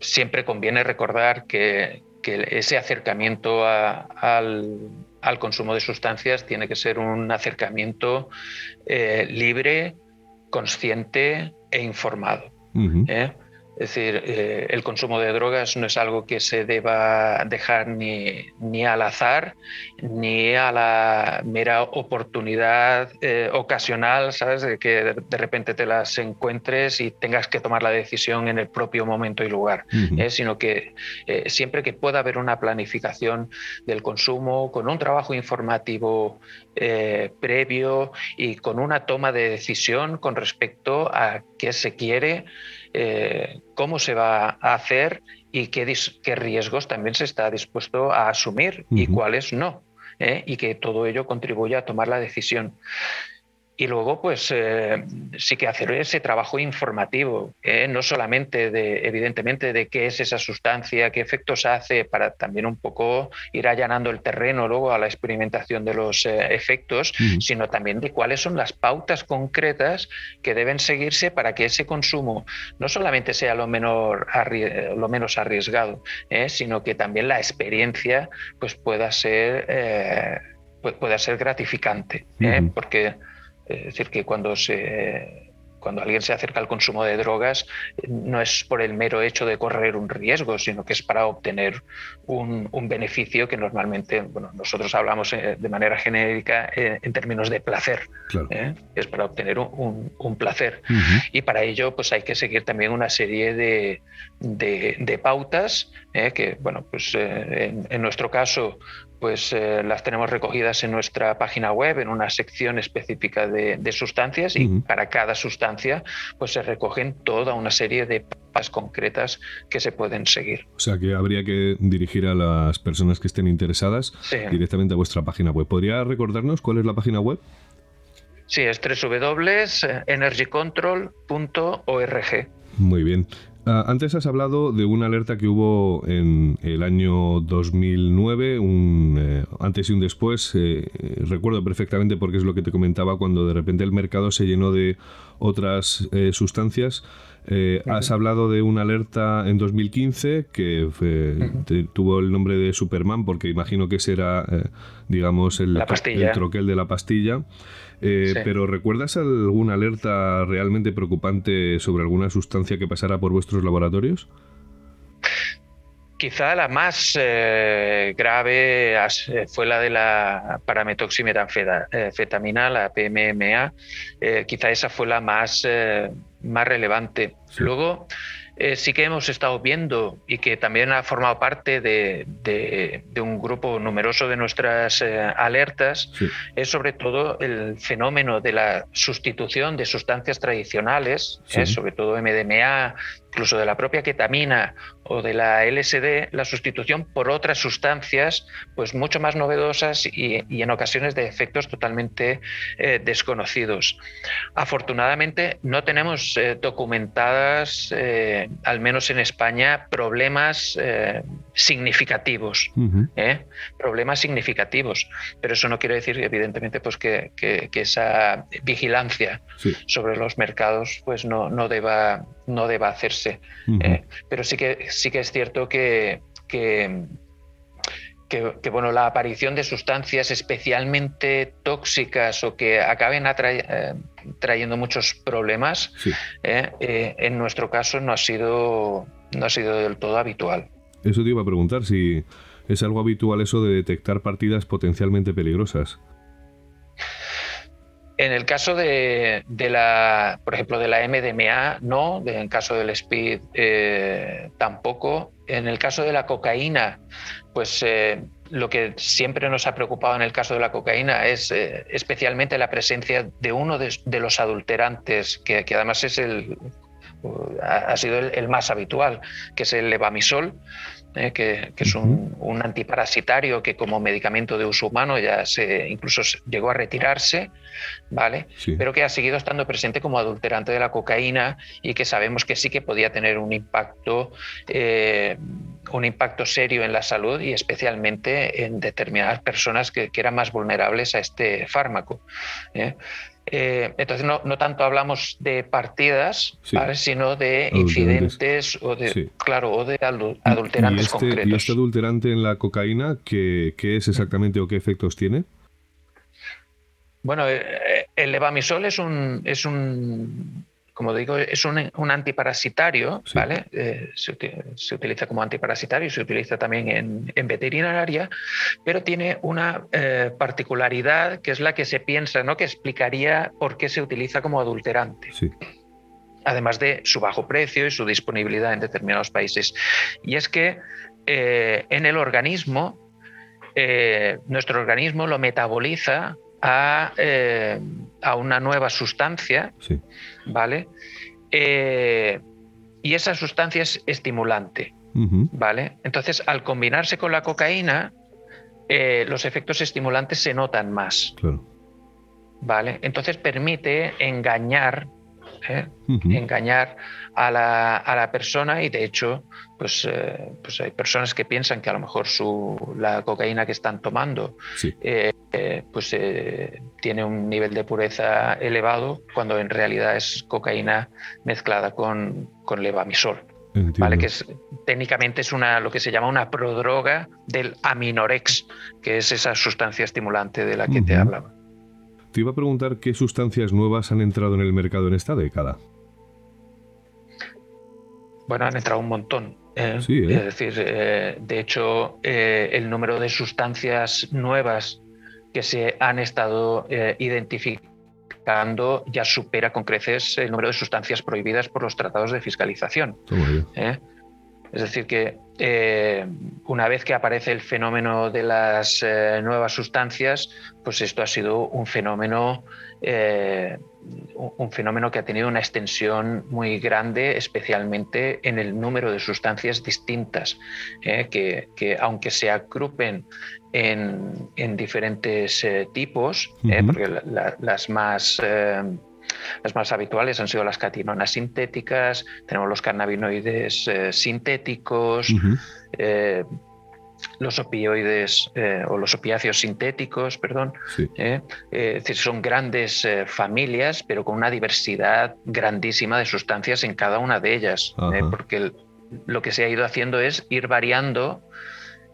siempre conviene recordar que, ese acercamiento al, al consumo de sustancias tiene que ser un acercamiento libre, consciente e informado. Uhum. É. Es decir, eh, el consumo de drogas no es algo que se deba dejar ni, ni al azar, ni a la mera oportunidad eh, ocasional, ¿sabes? De que de, repente te las encuentres y tengas que tomar la decisión en el propio momento y lugar, ¿eh? sino que siempre que pueda haber una planificación del consumo, con un trabajo informativo previo y con una toma de decisión con respecto a qué se quiere, eh, cómo se va a hacer y qué, riesgos también se está dispuesto a asumir y cuáles no. ¿eh? Y que todo ello contribuye a tomar la decisión. Y luego, pues eh, sí que hacer ese trabajo informativo, ¿eh? no solamente de, evidentemente, de qué es esa sustancia, qué efectos hace, para también un poco ir allanando el terreno luego a la experimentación de los eh, efectos, sino también de cuáles son las pautas concretas que deben seguirse para que ese consumo no solamente sea lo, menor, lo menos arriesgado, sino que también la experiencia pues, pueda ser pueda ser gratificante, porque es decir, que cuando se cuando alguien se acerca al consumo de drogas, no es por el mero hecho de correr un riesgo, sino que es para obtener un, beneficio que normalmente, bueno, nosotros hablamos eh, de manera genérica eh, en términos de placer, ¿eh? es para obtener un, placer. Y para ello, pues hay que seguir también una serie de, de, pautas que, bueno, pues en, en, nuestro caso, pues eh, las tenemos recogidas en nuestra página web en una sección específica de, sustancias y para cada sustancia pues se recogen toda una serie de pasos concretas que se pueden seguir. O sea que habría que dirigir a las personas que estén interesadas directamente a vuestra página web. ¿Podría recordarnos cuál es la página web? Sí, es www.energycontrol.org. Muy bien. Ah, antes has hablado de una alerta que hubo en el año 2009, un eh, antes y un después. Eh, recuerdo perfectamente porque es lo que te comentaba cuando de repente el mercado se llenó de otras eh, sustancias. Has hablado de una alerta en 2015 que tuvo el nombre de Superman porque imagino que ese era, digamos, el, el troquel de la pastilla. Eh, pero ¿recuerdas alguna alerta realmente preocupante sobre alguna sustancia que pasara por vuestros laboratorios? Quizá la más eh, grave eh, fue la de la parametoximetanfetamina, la PMMA. quizá esa fue la más, más relevante. Luego, eh, sí que hemos estado viendo y que también ha formado parte de, un grupo numeroso de nuestras eh, alertas, es sobre todo el fenómeno de la sustitución de sustancias tradicionales, eh, sobre todo MDMA, incluso de la propia ketamina o de la LSD, la sustitución por otras sustancias pues mucho más novedosas y, en ocasiones de efectos totalmente eh, desconocidos. Afortunadamente no tenemos eh, documentadas, eh, al menos en España, problemas significativos, problemas significativos, pero eso no quiere decir evidentemente pues que, esa vigilancia sobre los mercados pues no, no, deba, no deba hacerse. pero sí que sí que es cierto que, que, bueno, la aparición de sustancias especialmente tóxicas o que acaben eh, trayendo muchos problemas, eh, eh, en nuestro caso no ha, sido, no ha sido del todo habitual. Eso te iba a preguntar, si es algo habitual eso de detectar partidas potencialmente peligrosas. En el caso de, la, por ejemplo, de la MDMA, no. en el caso del SPID, eh, tampoco. En el caso de la cocaína, pues eh, lo que siempre nos ha preocupado en el caso de la cocaína es eh, especialmente la presencia de uno de, los adulterantes, que, además es el, ha, sido el, más habitual, que es el levamisol. ¿eh? que, es un, antiparasitario que como medicamento de uso humano ya se incluso llegó a retirarse, ¿vale? Pero que ha seguido estando presente como adulterante de la cocaína y que sabemos que sí que podía tener un impacto, eh, un impacto serio en la salud y especialmente en determinadas personas que, eran más vulnerables a este fármaco. ¿eh? Eh, entonces no, no, tanto hablamos de partidas, sino de incidentes o de, claro, o de adulterantes este, concretos. ¿Y este adulterante en la cocaína qué, qué es exactamente o qué efectos tiene? Bueno, eh, el levamisol es un, es un como digo, es un, un antiparasitario, ¿vale? Eh, se, se, utiliza como antiparasitario y se utiliza también en, en veterinaria, pero tiene una eh, particularidad que es la que se piensa, ¿no? Que explicaría por qué se utiliza como adulterante. Sí. Además de su bajo precio y su disponibilidad en determinados países. Y es que eh, en el organismo, nuestro organismo lo metaboliza a, eh, a una nueva sustancia, ¿vale? Eh, y esa sustancia es estimulante, ¿vale? Entonces, al combinarse con la cocaína, eh, los efectos estimulantes se notan más, ¿vale? Entonces permite engañar, engañar a la, a la, persona y de hecho, pues, pues hay personas que piensan que a lo mejor su, la cocaína que están tomando eh, pues eh, tiene un nivel de pureza elevado cuando en realidad es cocaína mezclada con, con levamisol. ¿vale? Que es, técnicamente es una, lo que se llama una prodroga del aminorex, que es esa sustancia estimulante de la que te hablaba. Te iba a preguntar qué sustancias nuevas han entrado en el mercado en esta década. Bueno, han entrado un montón. ¿eh? Es decir, de hecho, el número de sustancias nuevas que se han estado eh, identificando ya supera con creces el número de sustancias prohibidas por los tratados de fiscalización. ¿Eh? Es decir, que eh, una vez que aparece el fenómeno de las nuevas sustancias, pues esto ha sido un fenómeno, un fenómeno que ha tenido una extensión muy grande, especialmente en el número de sustancias distintas, que, que, aunque se agrupen en, diferentes eh, tipos, eh, porque las más... Eh, las más habituales han sido las catinonas sintéticas, tenemos los cannabinoides sintéticos, los opioides o los opiáceos sintéticos, perdón. es decir, son grandes familias, pero con una diversidad grandísima de sustancias en cada una de ellas, porque lo que se ha ido haciendo es ir variando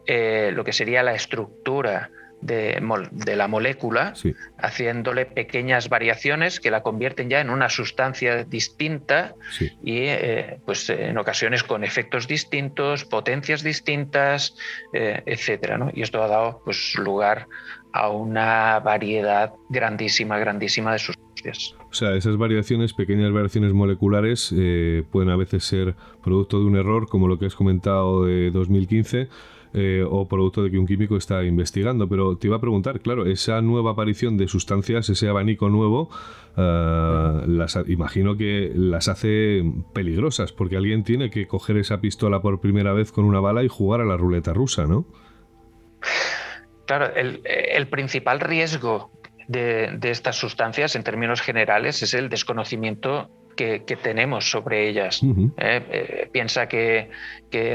eh, lo que sería la estructura de, la molécula, haciéndole pequeñas variaciones que la convierten ya en una sustancia distinta y eh, pues en ocasiones con efectos distintos, potencias distintas, eh, etcétera. Y esto ha dado pues, lugar a una variedad grandísima, grandísima de sustancias. O sea, esas variaciones, pequeñas variaciones moleculares, pueden a veces ser producto de un error, como lo que has comentado de 2015 eh, o producto de que un químico está investigando. Pero te iba a preguntar, claro, esa nueva aparición de sustancias, ese abanico nuevo, eh, las, imagino que las hace peligrosas, porque alguien tiene que coger esa pistola por primera vez con una bala y jugar a la ruleta rusa, ¿no? Claro, el, principal riesgo de, estas sustancias en términos generales es el desconocimiento que, tenemos sobre ellas. ¿eh? Eh, piensa que,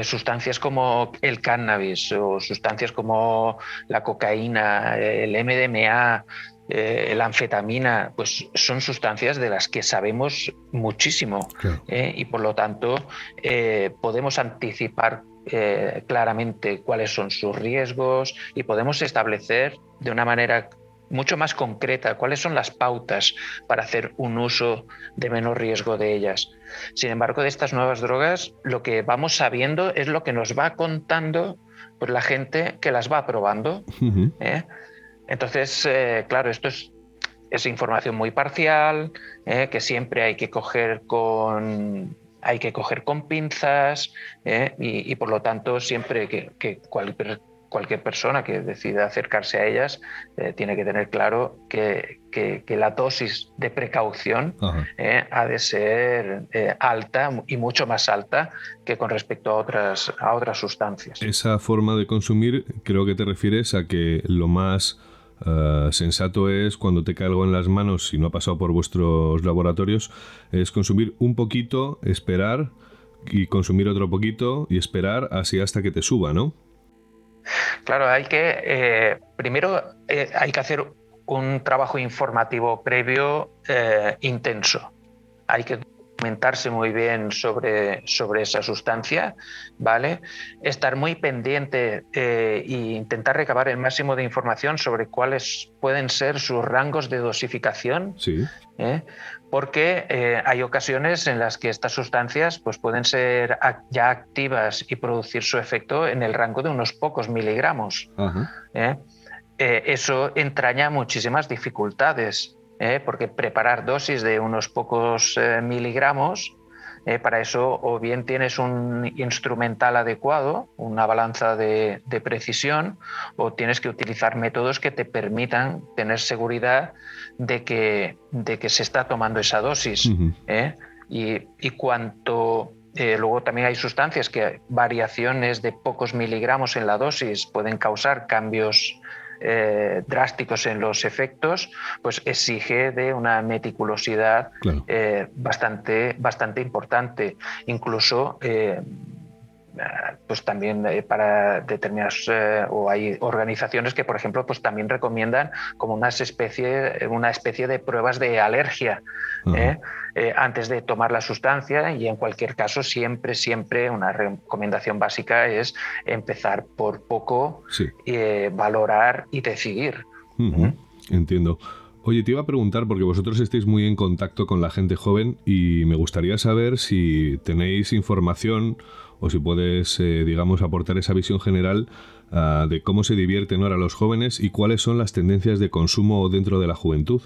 sustancias como el cannabis o sustancias como la cocaína, el MDMA, eh, la anfetamina, pues son sustancias de las que sabemos muchísimo y por lo tanto podemos anticipar claramente cuáles son sus riesgos y podemos establecer de una manera mucho más concreta, cuáles son las pautas para hacer un uso de menor riesgo de ellas. Sin embargo, de estas nuevas drogas, lo que vamos sabiendo es lo que nos va contando pues, la gente que las va probando. ¿eh? Entonces, eh, claro, esto es, es, información muy parcial, ¿eh? que siempre hay que coger con hay que coger con pinzas y, por lo tanto siempre que, que cualquier cualquier persona que decida acercarse a ellas eh, tiene que tener claro que, la dosis de precaución eh, ha de ser eh, alta y mucho más alta que con respecto a otras, a otras sustancias. Esa forma de consumir creo que te refieres a que lo más sensato es cuando te cae algo en las manos, si no ha pasado por vuestros laboratorios, es consumir un poquito, esperar y consumir otro poquito y esperar así hasta que te suba, ¿no? Claro, hay que, eh, primero eh, hay que hacer un trabajo informativo previo intenso. Hay que muy bien sobre, sobre esa sustancia, ¿vale? Estar muy pendiente e intentar recabar el máximo de información sobre cuáles pueden ser sus rangos de dosificación. Sí. ¿eh? Porque eh, hay ocasiones en las que estas sustancias pues, pueden ser ya activas y producir su efecto en el rango de unos pocos miligramos. eso entraña muchísimas dificultades ¿eh? porque preparar dosis de unos pocos eh, miligramos, eh, para eso o bien tienes un instrumental adecuado, una balanza de, precisión, o tienes que utilizar métodos que te permitan tener seguridad de que, de que se está tomando esa dosis. y, y, cuanto luego también hay sustancias que variaciones de pocos miligramos en la dosis pueden causar cambios eh, drásticos en los efectos, pues exige de una meticulosidad eh, bastante, bastante importante. Incluso eh, pues también para determinadas o hay organizaciones que por ejemplo pues también recomiendan como una especie una especie de pruebas de alergia eh, antes de tomar la sustancia y en cualquier caso siempre, siempre una recomendación básica es empezar por poco, eh, valorar y decidir. Entiendo. Oye, te iba a preguntar, porque vosotros estáis muy en contacto con la gente joven y me gustaría saber si tenéis información o si puedes, eh, digamos, aportar esa visión general ah, de cómo se divierten ahora los jóvenes y cuáles son las tendencias de consumo dentro de la juventud.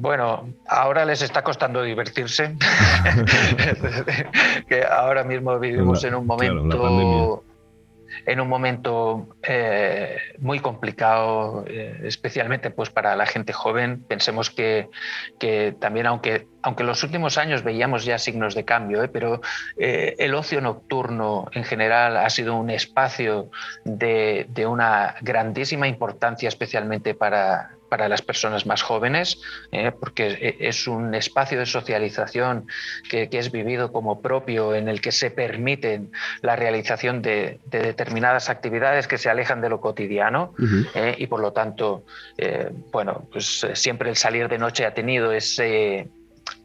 Bueno, ahora les está costando divertirse, que ahora mismo vivimos en un momento en un momento eh, muy complicado, eh, especialmente pues, para la gente joven. Pensemos que, que, también, aunque, aunque en los últimos años veíamos ya signos de cambio, ¿eh? pero el ocio nocturno en general ha sido un espacio de, de una grandísima importancia, especialmente para, para las personas más jóvenes, ¿eh? porque e, es un espacio de socialización que, es vivido como propio, en el que se permiten la realización de, determinadas actividades que se alejan de lo cotidiano ¿eh? y por lo tanto, eh, bueno, pues siempre el salir de noche ha tenido ese,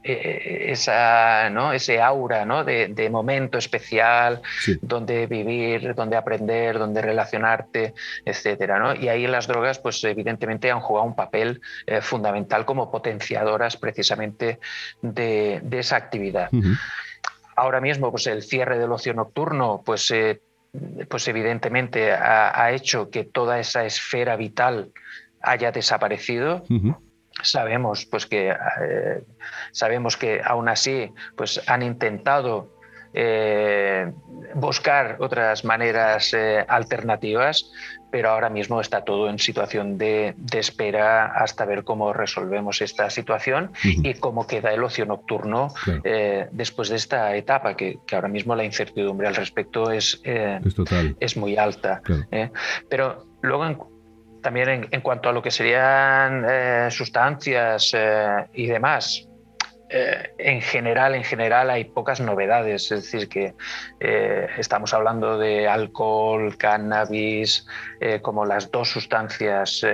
eh, esa, ¿no? ese aura ¿no? de, momento especial, donde vivir, donde aprender, donde relacionarte, etcétera, ¿no? Y ahí las drogas, pues evidentemente han jugado un papel eh, fundamental como potenciadoras precisamente de, esa actividad. Ahora mismo, pues el cierre del ocio nocturno, pues, eh, pues evidentemente ha, hecho que toda esa esfera vital haya desaparecido sabemos pues que eh, sabemos que aún así pues han intentado eh, buscar otras maneras eh, alternativas, pero ahora mismo está todo en situación de, espera hasta ver cómo resolvemos esta situación y cómo queda el ocio nocturno después de esta etapa, que, ahora mismo la incertidumbre al respecto es, es, muy alta. Pero luego, en, también en, cuanto a lo que serían eh, sustancias eh, y demás, eh, en general, en general hay pocas novedades, es decir, que estamos hablando de alcohol, cannabis, como las dos sustancias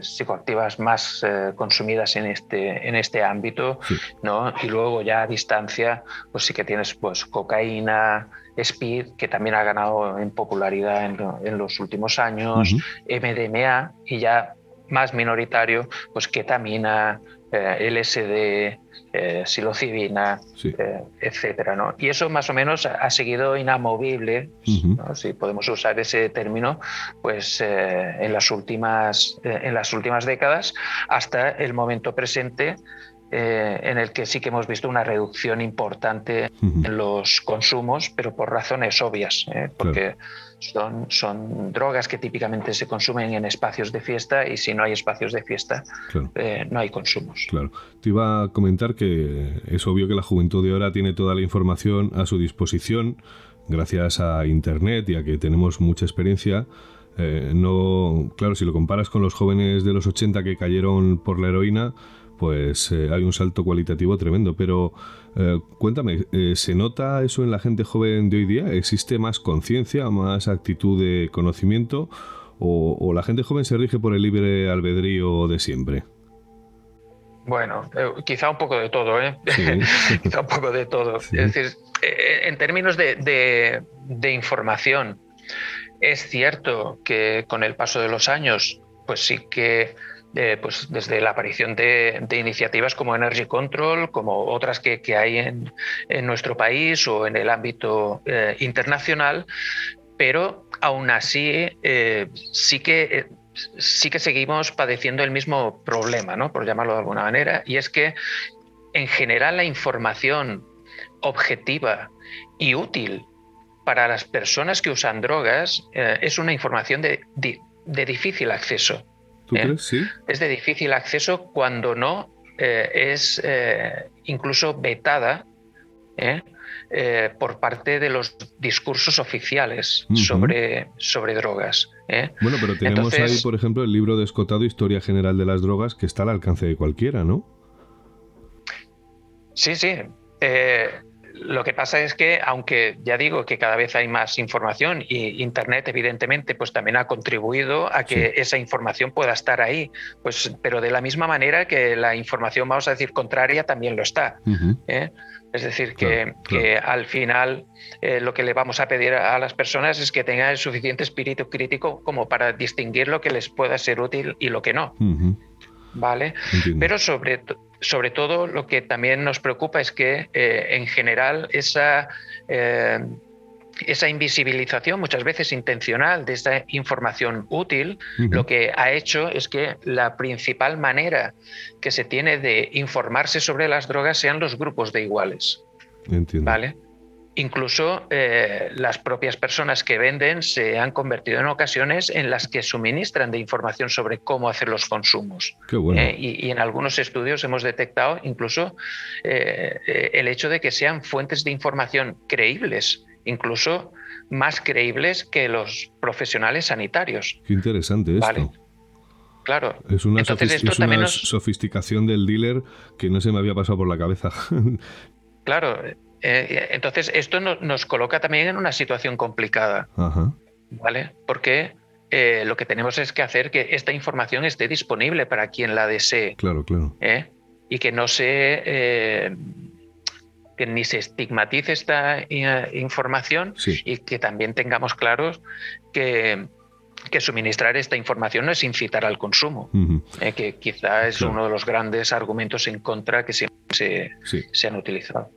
psicoactivas más consumidas en este, en este ámbito, ¿no? y luego ya a distancia, pues sí que tienes pues, cocaína, Speed, que también ha ganado en popularidad en, los últimos años, MDMA y ya más minoritario, pues ketamina, eh, LSD, eh, psilocibina, eh, etcétera, ¿no? Y eso más o menos ha seguido inamovible, si podemos usar ese término, pues en las últimas en las últimas décadas hasta el momento presente eh, en el que sí que hemos visto una reducción importante en los consumos, pero por razones obvias, ¿eh? porque son, son drogas que típicamente se consumen en espacios de fiesta y si no hay espacios de fiesta, eh, no hay consumos. Claro. Te iba a comentar que es obvio que la juventud de ahora tiene toda la información a su disposición gracias a Internet y a que tenemos mucha experiencia. no, claro, si lo comparas con los jóvenes de los 80 que cayeron por la heroína, pues eh, hay un salto cualitativo tremendo. Pero eh, cuéntame, eh, ¿se nota eso en la gente joven de hoy día? ¿Existe más conciencia, más actitud de conocimiento? o, la gente joven se rige por el libre albedrío de siempre? Bueno, eh, quizá un poco de todo, ¿eh? quizá un poco de todo. Es decir, eh, en términos de, información, es cierto que con el paso de los años, pues sí que eh, pues desde la aparición de, iniciativas como Energy Control, como otras que, hay en, nuestro país o en el ámbito internacional, pero aún así sí que sí que seguimos padeciendo el mismo problema, ¿no? por llamarlo de alguna manera, y es que en general la información objetiva y útil para las personas que usan drogas eh, es una información de, difícil acceso. ¿Tú ¿eh? crees? Sí. Es de difícil acceso cuando no eh, es incluso vetada eh, por parte de los discursos oficiales sobre, sobre drogas. ¿eh? Bueno, pero tenemos ahí, por ejemplo, el libro de Escotado, Historia General de las Drogas, que está al alcance de cualquiera, ¿no? Sí, sí. Lo que pasa es que, aunque ya digo que cada vez hay más información y Internet, evidentemente, pues también ha contribuido a que esa información pueda estar ahí, pues, pero de la misma manera que la información, vamos a decir, contraria también lo está. ¿eh? Es decir, que, al final eh, lo que le vamos a pedir a las personas es que tengan el suficiente espíritu crítico como para distinguir lo que les pueda ser útil y lo que no. ¿Vale? Pero sobre, sobre todo lo que también nos preocupa es que eh, en general esa, eh, esa invisibilización, muchas veces intencional, de esta información útil, lo que ha hecho es que la principal manera que se tiene de informarse sobre las drogas sean los grupos de iguales. Entiendo. ¿Vale? Incluso eh, las propias personas que venden se han convertido en ocasiones en las que suministran de información sobre cómo hacer los consumos. Eh, y, en algunos estudios hemos detectado incluso eh, el hecho de que sean fuentes de información creíbles, incluso más creíbles que los profesionales sanitarios. Qué interesante esto. Claro. Es una, sofisticación del dealer que no se me había pasado por la cabeza. claro, eh, entonces, esto nos coloca también en una situación complicada, ¿vale? Porque eh, lo que tenemos es que hacer que esta información esté disponible para quien la desee. Claro, claro. ¿eh? Y que no se... que ni se estigmatice esta información y que también tengamos claros que, suministrar esta información no es incitar al consumo, que quizá es uno de los grandes argumentos en contra que siempre se han utilizado.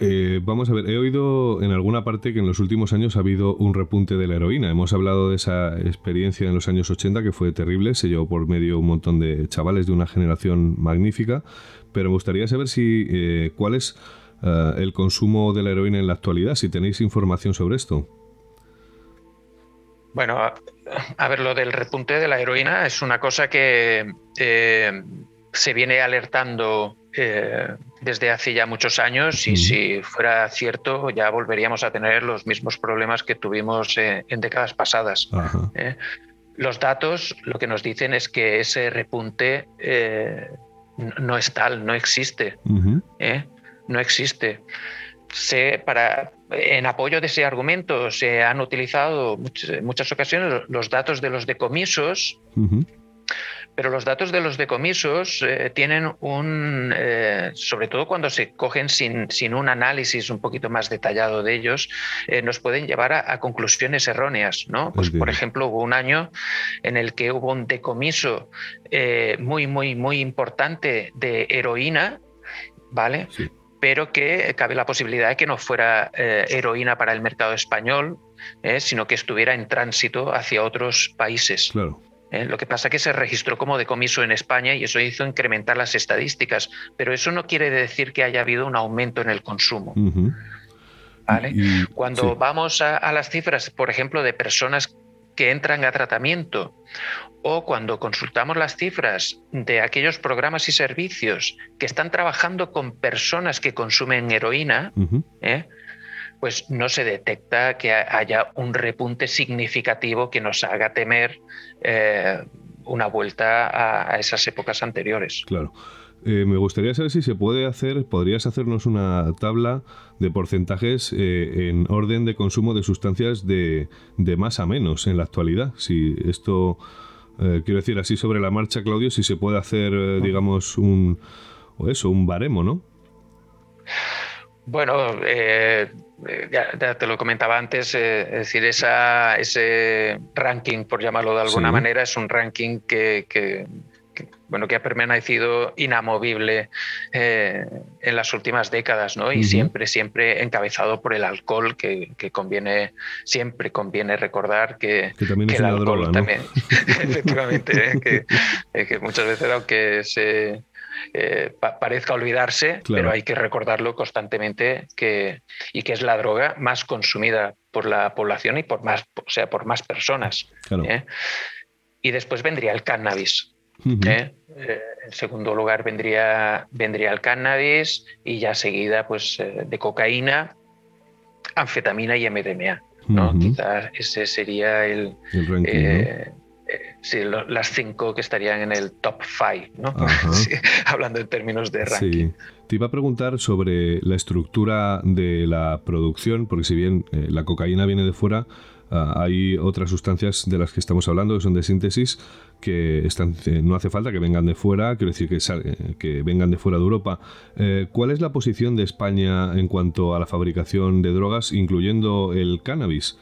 Eh, vamos a ver, he oído en alguna parte que en los últimos años ha habido un repunte de la heroína. Hemos hablado de esa experiencia en los años 80 que fue terrible, se llevó por medio un montón de chavales de una generación magnífica, pero me gustaría saber si eh, cuál es eh, el consumo de la heroína en la actualidad, si tenéis información sobre esto. Bueno, a, ver, lo del repunte de la heroína es una cosa que se viene alertando eh, desde hace ya muchos años y si fuera cierto ya volveríamos a tener los mismos problemas que tuvimos eh, en décadas pasadas. ¿eh? Los datos lo que nos dicen es que ese repunte no es tal, no existe. No existe. Se, para, en apoyo de ese argumento se han utilizado muchas, muchas ocasiones los datos de los decomisos pero los datos de los decomisos eh, tienen un, eh, sobre todo cuando se cogen sin, sin, un análisis un poquito más detallado de ellos, eh, nos pueden llevar a, conclusiones erróneas. ¿no? Pues, por ejemplo, hubo un año en el que hubo un decomiso muy, muy, muy importante de heroína, ¿vale? Pero que cabe la posibilidad de que no fuera heroína para el mercado español, sino que estuviera en tránsito hacia otros países. Claro. ¿Eh? Lo que pasa es que se registró como decomiso en España y eso hizo incrementar las estadísticas, pero eso no quiere decir que haya habido un aumento en el consumo. Cuando vamos a, las cifras, por ejemplo, de personas que entran a tratamiento o cuando consultamos las cifras de aquellos programas y servicios que están trabajando con personas que consumen heroína, pues no se detecta que haya un repunte significativo que nos haga temer eh, una vuelta a, esas épocas anteriores. Claro. eh, me gustaría saber si se puede hacer, podrías hacernos una tabla de porcentajes eh, en orden de consumo de sustancias de, de, más a menos en la actualidad. Si esto, quiero decir así sobre la marcha, Claudio, si se puede hacer, digamos, un, o eso, un baremo, ¿no? Bueno, ya, te lo comentaba antes, es decir, esa, ese ranking, por llamarlo de alguna manera, es un ranking que, que bueno, que ha permanecido inamovible eh, en las últimas décadas, ¿no? Y siempre, siempre encabezado por el alcohol, que, conviene, siempre conviene recordar que, también es el alcohol droga, también, efectivamente, ¿eh? Eh, que, muchas veces aunque se parezca olvidarse, pero hay que recordarlo constantemente que, y que es la droga más consumida por la población y por más, o sea, por más personas. Y después vendría el cannabis. ¿eh? Eh, en segundo lugar vendría, vendría el cannabis y ya seguida pues eh, de cocaína, anfetamina y MDMA. ¿no? Quizás ese sería el, las cinco que estarían en el top five, ¿no? hablando en términos de ranking. Te iba a preguntar sobre la estructura de la producción, porque si bien la cocaína viene de fuera, Ah, hay otras sustancias de las que estamos hablando que son de síntesis que están, eh, no hace falta que vengan de fuera, quiero decir que, eh, que vengan de fuera de Europa. Eh, ¿Cuál es la posición de España en cuanto a la fabricación de drogas, incluyendo el cannabis?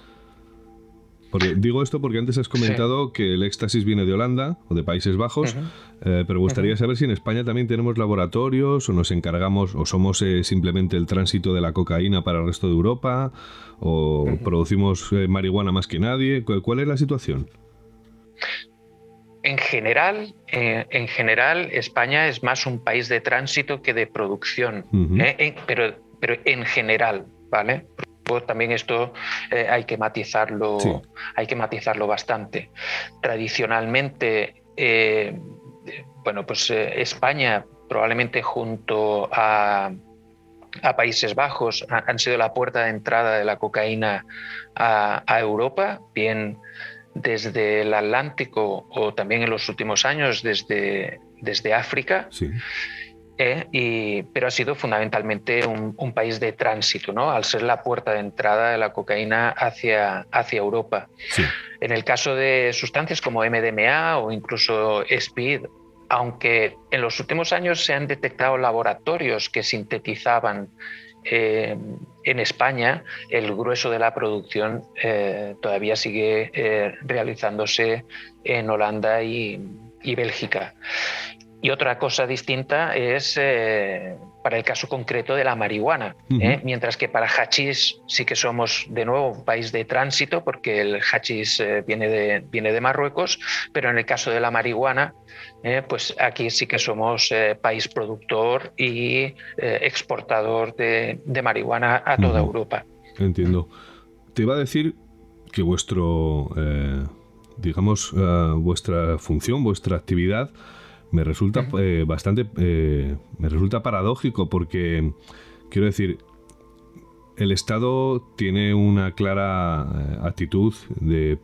Digo esto porque antes has comentado que el éxtasis viene de Holanda o de Países Bajos, eh, pero gustaría saber si en España también tenemos laboratorios o nos encargamos o somos eh, simplemente el tránsito de la cocaína para el resto de Europa o producimos eh, marihuana más que nadie. ¿Cuál es la situación? En general, en general, España es más un país de tránsito que de producción, pero, pero en general, ¿vale? También esto eh, hay que matizarlo, hay que matizarlo bastante. Tradicionalmente, eh, bueno, pues eh, España probablemente junto a, Países Bajos han sido la puerta de entrada de la cocaína a, Europa, bien desde el Atlántico o también en los últimos años desde, desde África. Sí. Eh, pero ha sido fundamentalmente un, país de tránsito, ¿no? al ser la puerta de entrada de la cocaína hacia, hacia Europa. En el caso de sustancias como MDMA o incluso SPID, aunque en los últimos años se han detectado laboratorios que sintetizaban eh, en España, el grueso de la producción eh, todavía sigue realizándose en Holanda y, y Bélgica. Y otra cosa distinta es eh, para el caso concreto de la marihuana, ¿eh? mientras que para hachís sí que somos de nuevo un país de tránsito, porque el hachís eh, viene, de, viene de Marruecos, pero en el caso de la marihuana, pues aquí sí que somos país productor y exportador de, marihuana a toda Europa. Entiendo. Te iba a decir que vuestro, digamos, vuestra función, vuestra actividad, me resulta eh, bastante, eh, me resulta paradójico porque, quiero decir, el Estado tiene una clara eh, actitud de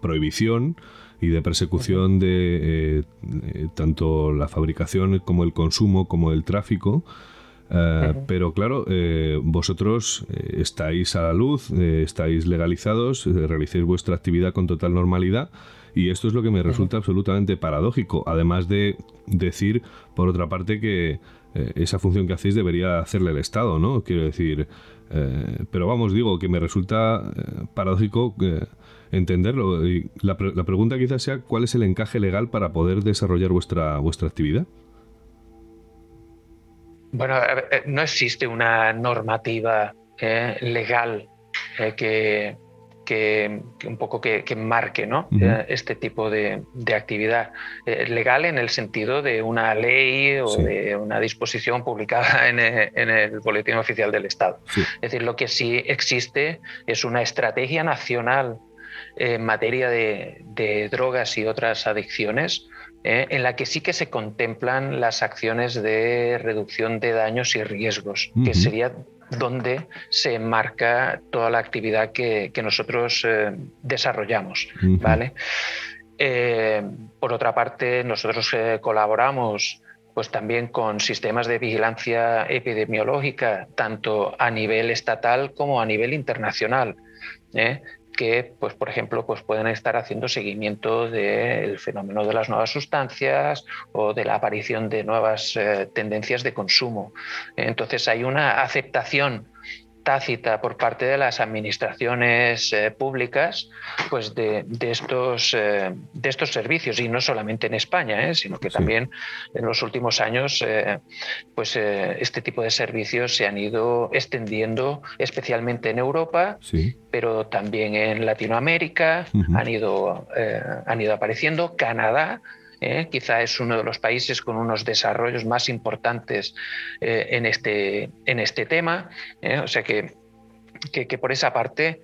prohibición y de persecución de tanto la fabricación como el consumo como el tráfico. pero claro, vosotros estáis a la luz, estáis legalizados, realicéis vuestra actividad con total normalidad y esto es lo que me resulta absolutamente paradójico, además de decir, por otra parte, que eh, esa función que hacéis debería hacerle el Estado, ¿no? Quiero decir, eh, pero vamos, digo que me resulta eh, paradójico entenderlo. Y la, la, pregunta quizás sea, ¿cuál es el encaje legal para poder desarrollar vuestra, vuestra actividad? Bueno, no existe una normativa legal que, que, un poco que, marque ¿no? Eh, este tipo de, actividad eh, legal en el sentido de una ley o de una disposición publicada en, el Boletín Oficial del Estado. Es decir, lo que sí existe es una estrategia nacional en materia de, drogas y otras adicciones eh, en la que sí que se contemplan las acciones de reducción de daños y riesgos, que sería donde se marca toda la actividad que, nosotros eh, desarrollamos. ¿vale? Eh, por otra parte, nosotros eh, colaboramos pues también con sistemas de vigilancia epidemiológica, tanto a nivel estatal como a nivel internacional. ¿eh? Que, pues, por ejemplo, pues pueden estar haciendo seguimiento del fenómeno de las nuevas sustancias o de la aparición de nuevas eh, tendencias de consumo. Entonces hay una aceptación tácita por parte de las administraciones eh, públicas pues de, estos, eh, de estos servicios y no solamente en España, eh, sino que también en los últimos años pues este tipo de servicios se han ido extendiendo especialmente en Europa, pero también en Latinoamérica han, ido, han ido apareciendo, Canadá ¿eh? quizá es uno de los países con unos desarrollos más importantes eh, en, este, en este tema. ¿eh? O sea que, que, por esa parte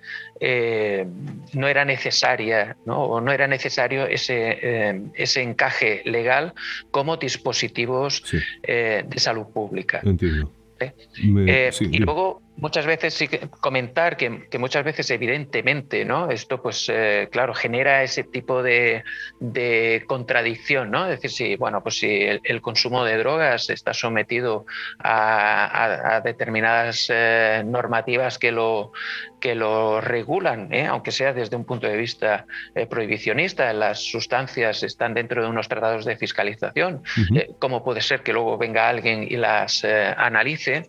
no era necesaria ¿no? o no era necesario ese, ese encaje legal como dispositivos de salud pública. Entiendo. y luego muchas veces sí que comentar que, muchas veces evidentemente no esto pues eh, claro genera ese tipo de, contradicción no es decir si bueno pues si el, consumo de drogas está sometido a, determinadas eh, normativas que lo que lo regulan ¿eh? aunque sea desde un punto de vista prohibicionista las sustancias están dentro de unos tratados de fiscalización cómo puede ser que luego venga alguien y las analice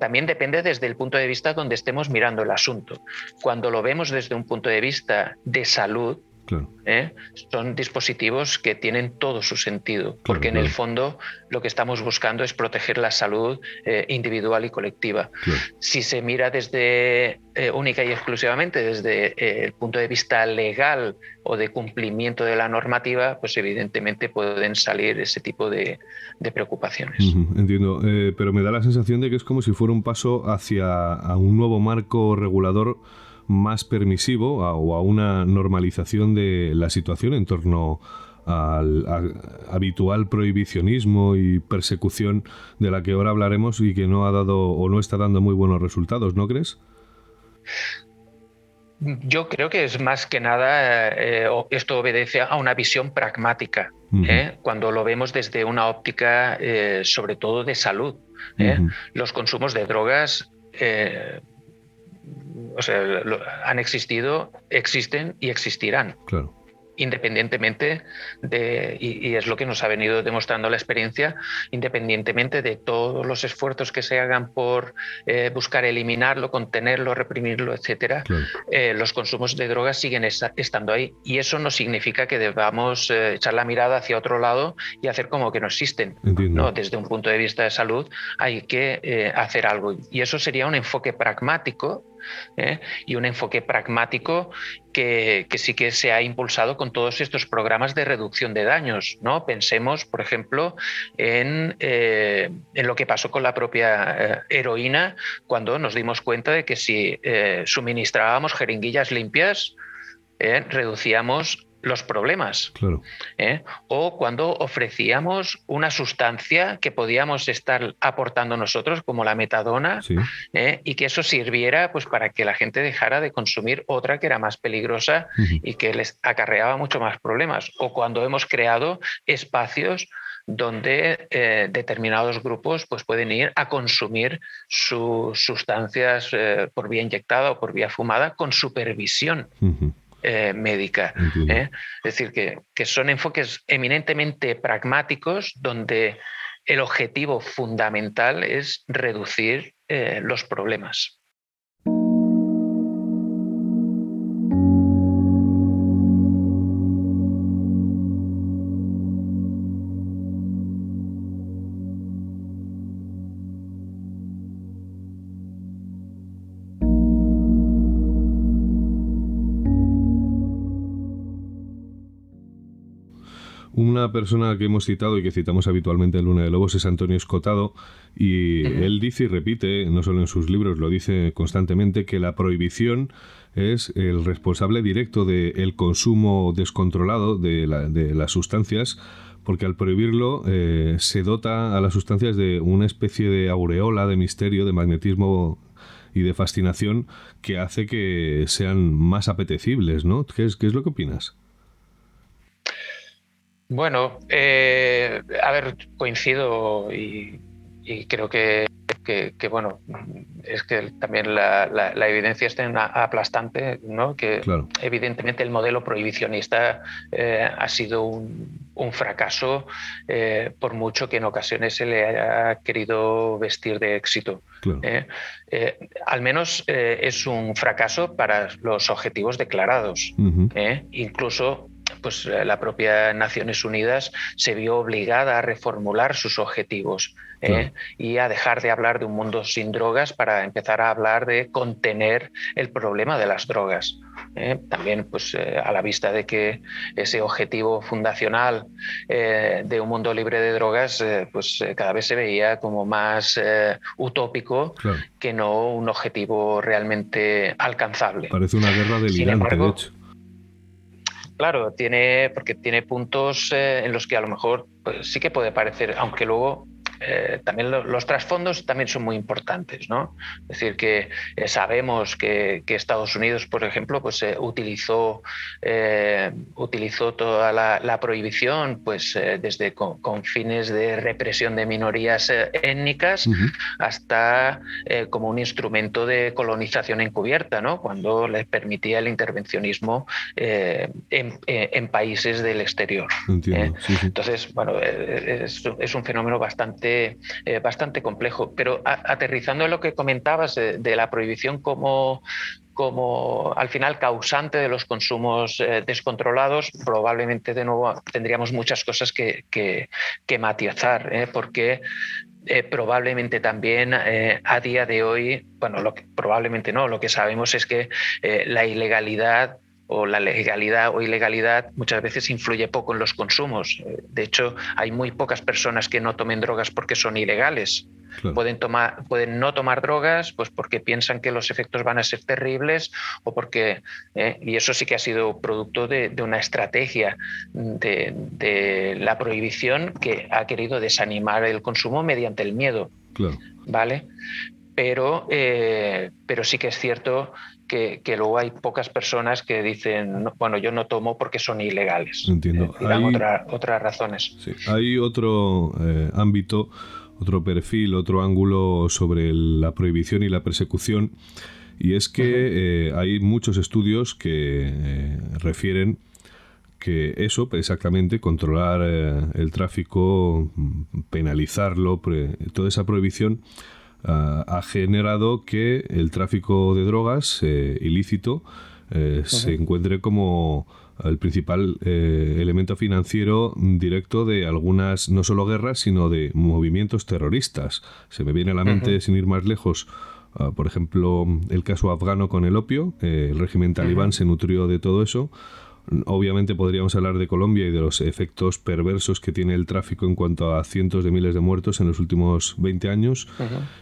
también depende de desde el punto de vista donde estemos mirando el asunto. Cuando lo vemos desde un punto de vista de salud, ¿eh? son dispositivos que tienen todo su sentido, porque en el fondo lo que estamos buscando es proteger la salud eh, individual y colectiva. Si se mira desde eh, única y exclusivamente desde el punto de vista legal o de cumplimiento de la normativa, pues evidentemente pueden salir ese tipo de, preocupaciones. entiendo, pero me da la sensación de que es como si fuera un paso hacia un nuevo marco regulador más permisivo o a una normalización de la situación en torno al habitual prohibicionismo y persecución de la que ahora hablaremos y que no ha dado o no está dando muy buenos resultados, ¿no crees? Yo creo que es más que nada, eh, esto obedece a una visión pragmática, ¿eh? cuando lo vemos desde una óptica eh, sobre todo de salud. Los consumos de drogas o sea, han existido, existen y existirán. Claro. Independientemente de, y, es lo que nos ha venido demostrando la experiencia, independientemente de todos los esfuerzos que se hagan por eh, buscar eliminarlo, contenerlo, reprimirlo, etcétera, eh, los consumos de drogas siguen estando ahí. Y eso no significa que debamos eh, echar la mirada hacia otro lado y hacer como que no existen. ¿no? Desde un punto de vista de salud hay que hacer algo. Y eso sería un enfoque pragmático ¿eh? y un enfoque pragmático que, sí que se ha impulsado con todos estos programas de reducción de daños. ¿no? Pensemos, por ejemplo, en, eh, lo que pasó con la propia eh, heroína cuando nos dimos cuenta de que si suministrábamos jeringuillas limpias, reducíamos los problemas. ¿eh? O cuando ofrecíamos una sustancia que podíamos estar aportando nosotros, como la metadona, ¿eh? y que eso sirviera pues, para que la gente dejara de consumir otra que era más peligrosa y que les acarreaba mucho más problemas. O cuando hemos creado espacios donde eh, determinados grupos pues, pueden ir a consumir sus sustancias por vía inyectada o por vía fumada con supervisión. Eh, médica. ¿eh? Es decir, que, son enfoques eminentemente pragmáticos donde el objetivo fundamental es reducir eh, los problemas. Una persona que hemos citado y que citamos habitualmente en Luna de Lobos es Antonio Escotado y él dice y repite, no solo en sus libros, lo dice constantemente, que la prohibición es el responsable directo del consumo descontrolado de, las sustancias porque al prohibirlo eh, se dota a las sustancias de una especie de aureola de misterio, de magnetismo y de fascinación que hace que sean más apetecibles, ¿no? ¿Qué es, qué es lo que opinas? Bueno, a ver, coincido y creo que que, bueno, es que también la, evidencia está aplastante, ¿no? que evidentemente el modelo prohibicionista eh, ha sido un, fracaso, eh, por mucho que en ocasiones se le haya querido vestir de éxito. ¿eh? al menos es un fracaso para los objetivos declarados. Incluso pues la propia Naciones Unidas se vio obligada a reformular sus objetivos. ¿eh? y a dejar de hablar de un mundo sin drogas para empezar a hablar de contener el problema de las drogas. ¿eh? También pues, eh, a la vista de que ese objetivo fundacional de un mundo libre de drogas pues, cada vez se veía como más utópico que no un objetivo realmente alcanzable. Parece una guerra delirante, de hecho claro, tiene, porque tiene puntos en los que a lo mejor pues, sí que puede parecer, aunque luego eh, también los trasfondos también son muy importantes, ¿no? Es decir, que eh, sabemos que, Estados Unidos, por ejemplo, pues eh, utilizó, utilizó toda la, prohibición, pues desde con, fines de represión de minorías étnicas hasta como un instrumento de colonización encubierta, ¿no? Cuando les permitía el intervencionismo en, países del exterior. Entonces, bueno, es un fenómeno bastante eh, bastante, complejo. Pero aterrizando en lo que comentabas de, la prohibición como, como al final causante de los consumos eh, descontrolados, probablemente de nuevo tendríamos muchas cosas que, que, matizar, ¿eh? porque probablemente también a día de hoy, bueno, probablemente no, lo que sabemos es que la ilegalidad o la legalidad o ilegalidad muchas veces influye poco en los consumos. Eh, de hecho, hay muy pocas personas que no tomen drogas porque son ilegales. Pueden, tomar, pueden no tomar drogas pues porque piensan que los efectos van a ser terribles o porque, eh, y eso sí que ha sido producto de, una estrategia de, la prohibición que ha querido desanimar el consumo mediante el miedo. ¿Vale? Pero, eh, pero sí que es cierto que, luego hay pocas personas que dicen, bueno, yo no tomo porque son ilegales. Entiendo. Eh, hay, otras razones. Hay otro eh, ámbito, otro perfil, otro ángulo sobre la prohibición y la persecución. Y es que eh, hay muchos estudios que refieren que eso, exactamente, controlar el tráfico, penalizarlo, toda esa prohibición ha generado que el tráfico de drogas eh, ilícito eh, se encuentre como el principal eh, elemento financiero directo de algunas, no solo guerras, sino de movimientos terroristas. Se me viene a la mente, sin ir más lejos, ah, por ejemplo, el caso afgano con el opio. el régimen talibán se nutrió de todo eso. Obviamente podríamos hablar de Colombia y de los efectos perversos que tiene el tráfico en cuanto a cientos de miles de muertos en los últimos 20 años.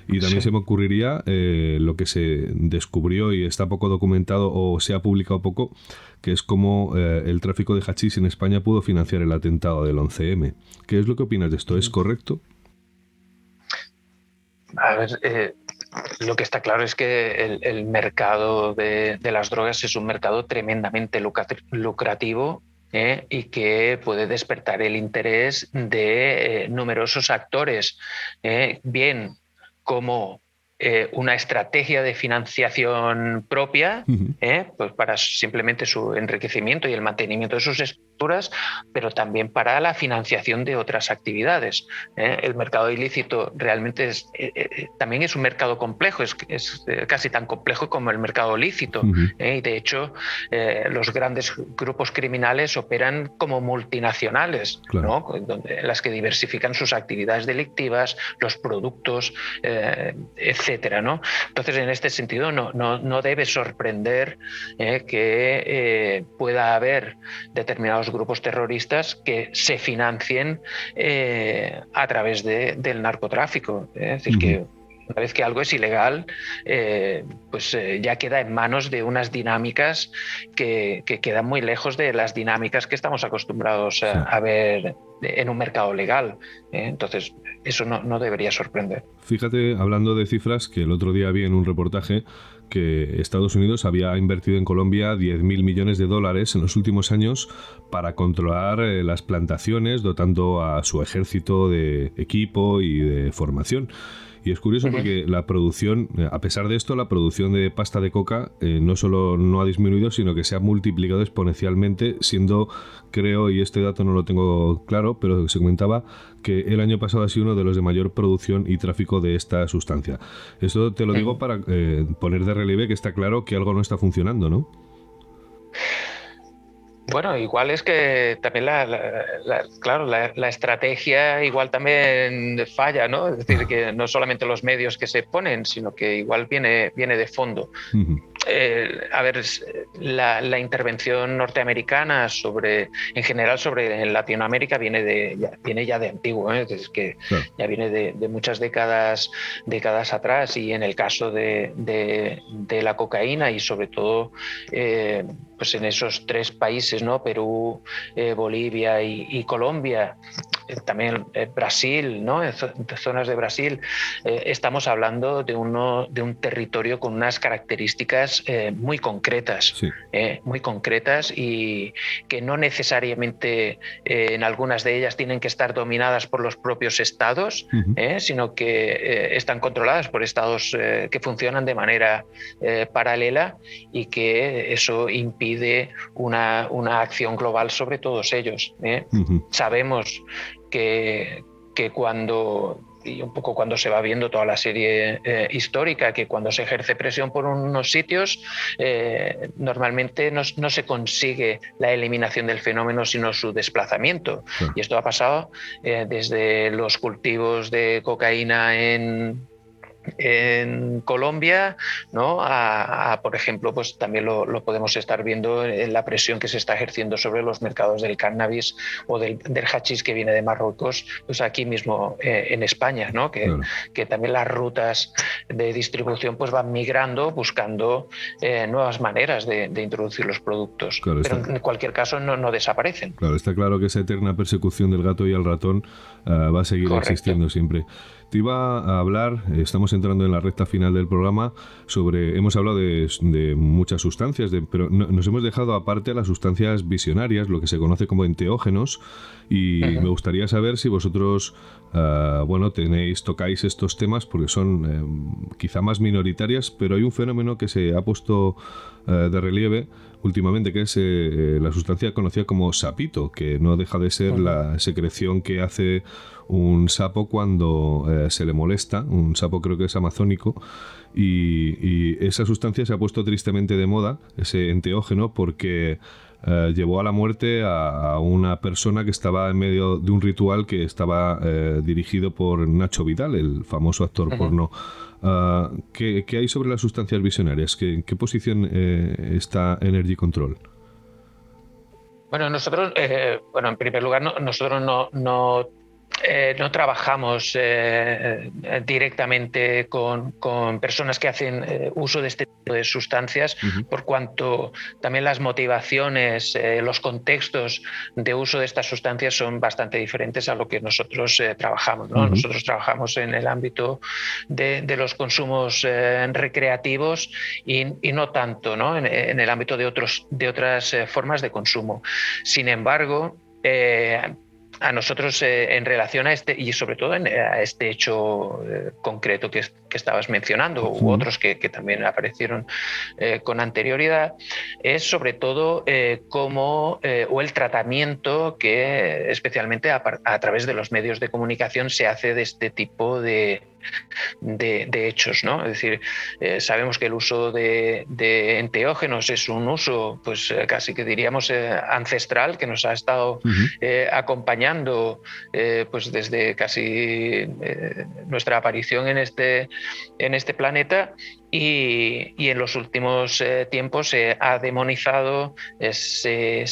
Y también se me ocurriría eh, lo que se descubrió y está poco documentado o se ha publicado poco, que es cómo eh, el tráfico de hachís en España pudo financiar el atentado del 11M. ¿Qué es lo que opinas de esto? ¿Es correcto? A ver, eh, lo que está claro es que el, mercado de, las drogas es un mercado tremendamente lucrativo ¿eh? y que puede despertar el interés de eh, numerosos actores, ¿eh? bien como una estrategia de financiación propia, pues para simplemente su enriquecimiento y el mantenimiento de sus pero también para la financiación de otras actividades. ¿eh? El mercado ilícito realmente es, eh, eh, también es un mercado complejo, es, casi tan complejo como el mercado lícito. Y de hecho, los grandes grupos criminales operan como multinacionales, Donde, las que diversifican sus actividades delictivas, los productos, etcétera. ¿no? Entonces, en este sentido, no, no, no debe sorprender que pueda haber determinados grupos terroristas que se financien eh, a través del narcotráfico. ¿eh? Es decir, que Una vez que algo es ilegal, eh, pues eh, ya queda en manos de unas dinámicas que, quedan muy lejos de las dinámicas que estamos acostumbrados a, ver en un mercado legal. Entonces, eso no, debería sorprender. Fíjate, hablando de cifras, que el otro día vi en un reportaje que Estados Unidos había invertido en Colombia 10.000 millones de dólares en los últimos años para controlar eh, las plantaciones, dotando a su ejército de equipo y de formación. Y es curioso porque la producción, eh, a pesar de esto, la producción de pasta de coca eh, no solo no ha disminuido, sino que se ha multiplicado exponencialmente, siendo, creo, y este dato no lo tengo claro, pero se comentaba que el año pasado ha sido uno de los de mayor producción y tráfico de esta sustancia. Esto te lo digo para eh, poner de relieve que está claro que algo no está funcionando, ¿no? Bueno, igual es que también la, claro, la, estrategia igual también falla, ¿no? Es decir, que no solamente los medios que se ponen, sino que igual viene, viene de fondo. Eh, a ver, la, intervención norteamericana sobre, en general sobre Latinoamérica viene de ya, viene ya de antiguo, ¿eh? es que ya viene de, muchas décadas, décadas atrás y en el caso de, la cocaína y sobre todo eh, pues en esos tres países, ¿no? Perú, Bolivia y Colombia, también eh, Brasil, ¿no? en zonas de Brasil, eh, estamos hablando de, uno, de un territorio con unas características eh, muy concretas, muy concretas y que no necesariamente en algunas de ellas tienen que estar dominadas por los propios estados, sino que están controladas por estados que funcionan de manera paralela y que eso impide una, una, acción global sobre todos ellos. Sabemos que, cuando y un poco cuando se va viendo toda la serie eh, histórica, que cuando se ejerce presión por unos sitios, eh, normalmente no, se consigue la eliminación del fenómeno, sino su desplazamiento. Y esto ha pasado eh, desde los cultivos de cocaína en, en Colombia, ¿no? A, por ejemplo, pues también lo, podemos estar viendo en la presión que se está ejerciendo sobre los mercados del cannabis o del, del hachís que viene de Marruecos, pues aquí mismo eh, en España, ¿no? Que, que, también las rutas de distribución pues van migrando buscando eh, nuevas maneras de, introducir los productos. Pero en cualquier caso no, no, desaparecen. Claro, está claro que esa eterna persecución del gato y el ratón eh, va a seguir existiendo siempre. Te iba a hablar, estamos entrando en la recta final del programa, sobre, hemos hablado de, muchas sustancias, pero nos hemos dejado aparte las sustancias visionarias, lo que se conoce como enteógenos, y me gustaría saber si vosotros, ah, bueno, tenéis, tocáis estos temas porque son eh, quizá más minoritarias, pero hay un fenómeno que se ha puesto eh, de relieve últimamente, que es eh, la sustancia conocida como sapito, que no deja de ser la secreción que hace un sapo cuando eh, se le molesta, un sapo creo que es amazónico, y, esa sustancia se ha puesto tristemente de moda, ese enteógeno, porque eh, llevó a la muerte a, una persona que estaba en medio de un ritual que estaba eh, dirigido por Nacho Vidal, el famoso actor porno. Ah, ¿qué, hay sobre las sustancias visionarias? ¿Qué, ¿En qué posición está Energy Control? Bueno, nosotros, bueno, en primer lugar, nosotros no, no eh, no trabajamos eh, eh, directamente con, personas que hacen uso de este tipo de sustancias, por cuanto también las motivaciones, los contextos de uso de estas sustancias son bastante diferentes a lo que nosotros trabajamos. Nosotros trabajamos en el ámbito de, los consumos recreativos y, no tanto En, en, el ámbito de, otros, de otras formas de consumo. Sin embargo, a nosotros eh, en relación a este y sobre todo a este hecho eh, concreto que, estabas mencionando u otros que, también aparecieron eh, con anterioridad es sobre todo cómo o el tratamiento que especialmente a, través de los medios de comunicación se hace de este tipo de, de, hechos, ¿no? Es decir, eh, sabemos que el uso de, enteógenos es un uso, pues eh, casi que diríamos eh, ancestral, que nos ha estado acompañando pues desde casi nuestra aparición en este, en este planeta y, en los últimos eh, tiempos se ha demonizado, se,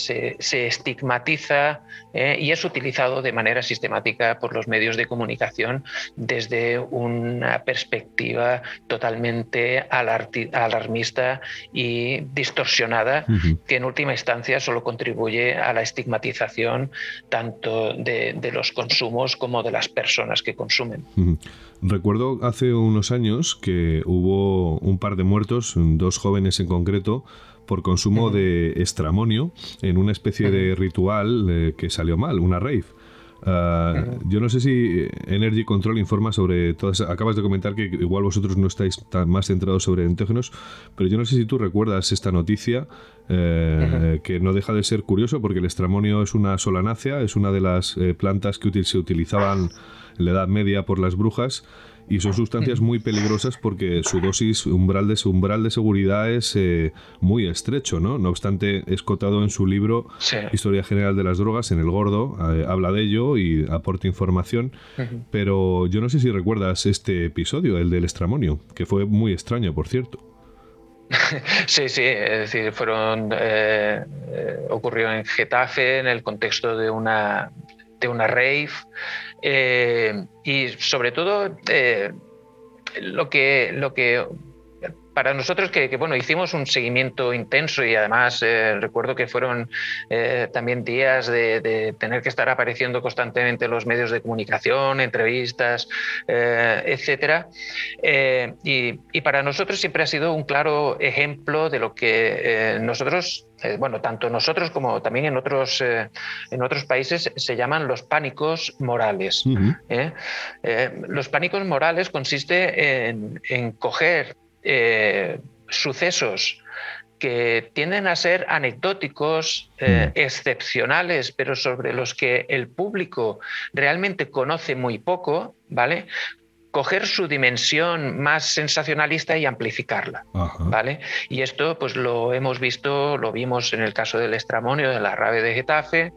estigmatiza eh, y es utilizado de manera sistemática por los medios de comunicación desde una perspectiva totalmente alarmista y distorsionada, que en última instancia solo contribuye a la estigmatización tanto de, los consumos como de las personas que consumen. Recuerdo hace unos años que hubo un par de muertos, dos jóvenes en concreto, por consumo de estramonio en una especie de ritual eh, que salió mal, una rave. Ah, yo no sé si Energy Control informa sobre todas. Acabas de comentar que igual vosotros no estáis tan más centrados sobre entógenos, pero yo no sé si tú recuerdas esta noticia eh, que no deja de ser curioso porque el estramonio es una solanácea, es una de las eh, plantas que se utilizaban en la Edad Media por las brujas y son sustancias muy peligrosas porque su dosis umbral de, umbral de seguridad es eh, muy estrecho, ¿no? No obstante, es cotado en su libro Historia General de las Drogas, en el Gordo, eh, habla de ello y aporta información, pero yo no sé si recuerdas este episodio, el del estramonio, que fue muy extraño, por cierto. Sí, sí, es decir, fueron eh, ocurrió en Getafe en el contexto de una de una rave eh, y sobre todo eh, lo, que, lo que para nosotros que, bueno, hicimos un seguimiento intenso y además eh, recuerdo que fueron también días de, tener que estar apareciendo constantemente en los medios de comunicación, entrevistas, etcétera. Y, y, para nosotros siempre ha sido un claro ejemplo de lo que nosotros eh, bueno, tanto nosotros como también en otros, eh, en otros países se llaman los pánicos morales. ¿eh? los pánicos morales consiste en, en coger sucesos que tienden a ser anecdóticos, excepcionales, pero sobre los que el público realmente conoce muy poco, ¿vale? Coger su dimensión más sensacionalista y amplificarla, ¿vale? Y esto pues lo hemos visto, lo vimos en el caso del estramonio de la rave de Getafe,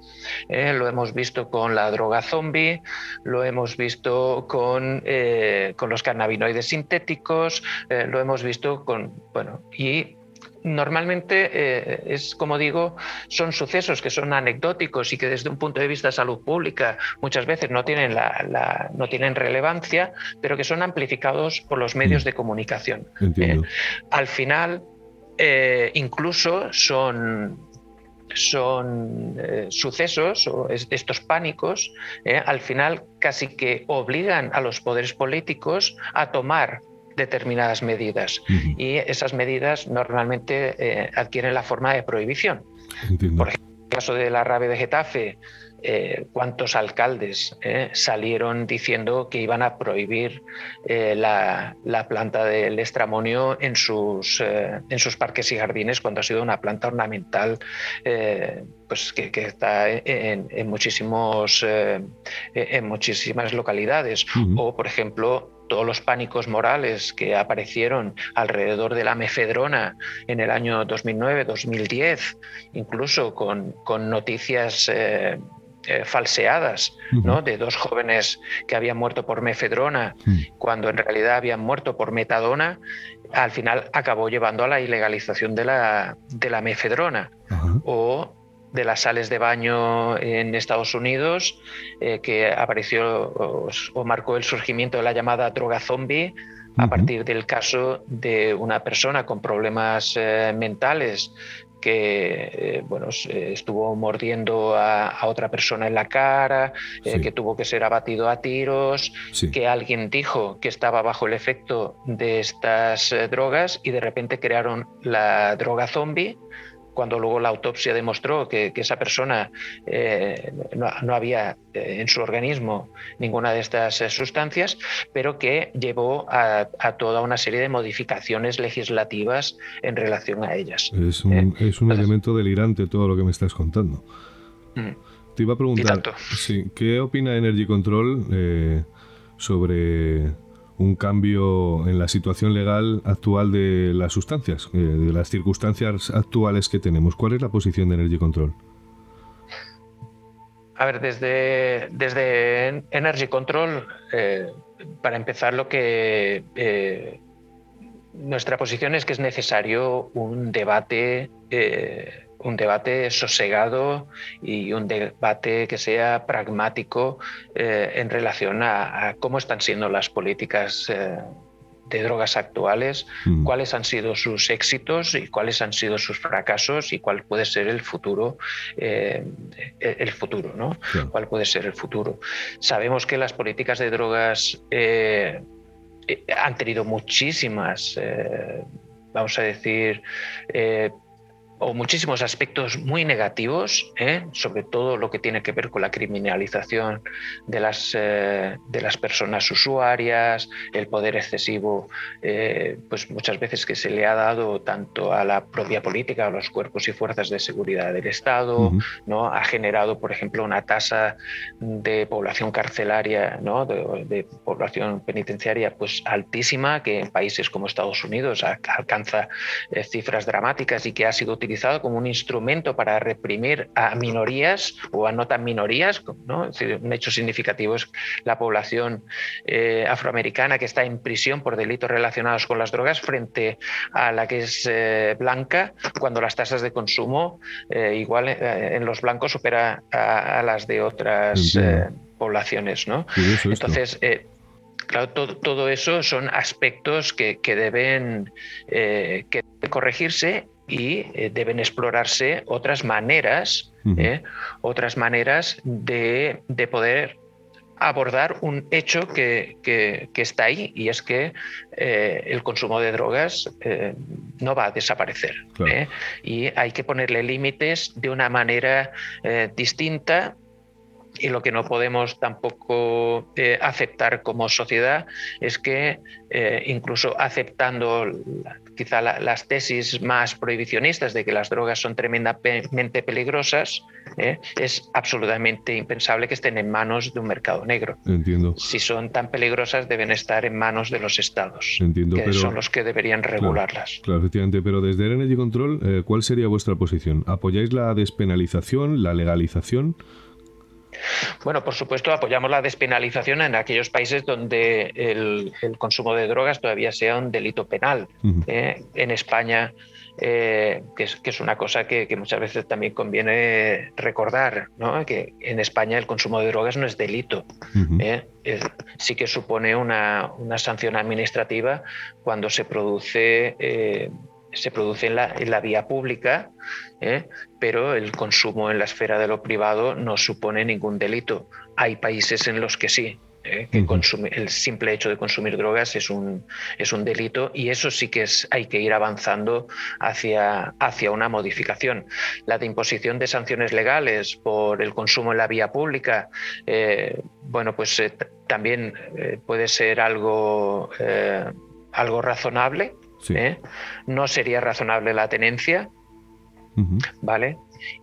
eh, lo hemos visto con la droga zombie, lo hemos visto con, eh, con los cannabinoides sintéticos, eh, lo hemos visto con, bueno, y normalmente eh, es, como digo, son sucesos que son anecdóticos y que desde un punto de vista de salud pública muchas veces no tienen, la, no tienen relevancia, pero que son amplificados por los medios mm. de comunicación. Eh, al final, eh, incluso son son sucesos o estos pánicos, al final casi que obligan a los poderes políticos a tomar determinadas medidas y esas medidas normalmente eh, adquieren la forma de prohibición. Por ejemplo, en el caso de la rave de Getafe, eh, cuántos alcaldes eh, salieron diciendo que iban a prohibir la, planta del estramonio en sus, en sus parques y jardines cuando ha sido una planta ornamental pues que, está en, muchísimos, en muchísimas localidades. O, por ejemplo, todos los pánicos morales que aparecieron alrededor de la mefedrona en el año 2009-2010, incluso con, noticias eh, eh, falseadas ¿no? de dos jóvenes que habían muerto por mefedrona cuando en realidad habían muerto por metadona, al final acabó llevando a la ilegalización de la, de la mefedrona. O de las sales de baño en Estados Unidos, eh, que apareció o, marcó el surgimiento de la llamada droga zombie a partir del caso de una persona con problemas eh, mentales que eh, bueno, estuvo mordiendo a, otra persona en la cara, que tuvo que ser abatido a tiros, que alguien dijo que estaba bajo el efecto de estas drogas y de repente crearon la droga zombie cuando luego la autopsia demostró que, esa persona eh, no, había eh, en su organismo ninguna de estas eh, sustancias, pero que llevó a, toda una serie de modificaciones legislativas en relación a ellas. Es un, elemento delirante todo lo que me estás contando. Mm. Te iba a preguntar, ¿qué opina Energy Control sobre un cambio en la situación legal actual de las sustancias, eh, de las circunstancias actuales que tenemos. ¿Cuál es la posición de Energy Control? A ver, desde, desde Energy Control, eh, para empezar, lo que eh, nuestra posición es que es necesario un debate, un debate sosegado y un debate que sea pragmático eh, en relación a, cómo están siendo las políticas eh, de drogas actuales, mm. cuáles han sido sus éxitos y cuáles han sido sus fracasos y cuál puede ser el futuro, el futuro, ¿no? ¿Cuál puede ser el futuro? Sabemos que las políticas de drogas eh, han tenido muchísimas, eh, vamos a decir, eh, o muchísimos aspectos muy negativos, ¿eh? sobre todo lo que tiene que ver con la criminalización de las, eh, de las personas usuarias, el poder excesivo, eh, pues muchas veces que se le ha dado tanto a la propia política, a los cuerpos y fuerzas de seguridad del Estado, ¿no? ha generado, por ejemplo, una tasa de población carcelaria, ¿no? de, población penitenciaria, pues altísima, que en países como Estados Unidos alcanza cifras dramáticas y que ha sido utilizada como un instrumento para reprimir a minorías o a no tan minorías. ¿no? un hecho significativo es la población eh, afroamericana que está en prisión por delitos relacionados con las drogas frente a la que es eh, blanca, cuando las tasas de consumo eh, igual en los blancos supera a, las de otras poblaciones. ¿no? Entonces, Claro, todo, eso son aspectos que, deben que corregirse y eh, deben explorarse otras maneras, ¿eh? otras maneras de, poder abordar un hecho que, está ahí y es que eh, el consumo de drogas no va a desaparecer y hay que ponerle límites de una manera distinta y lo que no podemos tampoco aceptar como sociedad es que incluso aceptando quizá las tesis más prohibicionistas de que las drogas son tremendamente peligrosas, ¿eh? es absolutamente impensable que estén en manos de un mercado negro. Entiendo. Si son tan peligrosas, deben estar en manos de los estados, Entiendo, que son los que deberían regularlas. Claro, efectivamente, pero desde Energy Control, eh, ¿cuál sería vuestra posición? ¿Apoyáis la despenalización, la legalización? Bueno, por supuesto, apoyamos la despenalización en aquellos países donde el, consumo de drogas todavía sea un delito penal. ¿eh? en España, eh, que, es, una cosa que, muchas veces también conviene recordar, que en España el consumo de drogas no es delito. ¿eh? sí que supone una, sanción administrativa cuando se produce se produce en la, vía pública ¿eh? pero el consumo en la esfera de lo privado no supone ningún delito. Hay países en los que sí. ¿eh? que el simple hecho de consumir drogas es un, es un delito y eso sí que es, hay que ir avanzando hacia, hacia una modificación. La de imposición de sanciones legales por el consumo en la vía pública, eh, bueno, pues también puede ser algo, algo razonable. No sería razonable la tenencia, ¿vale?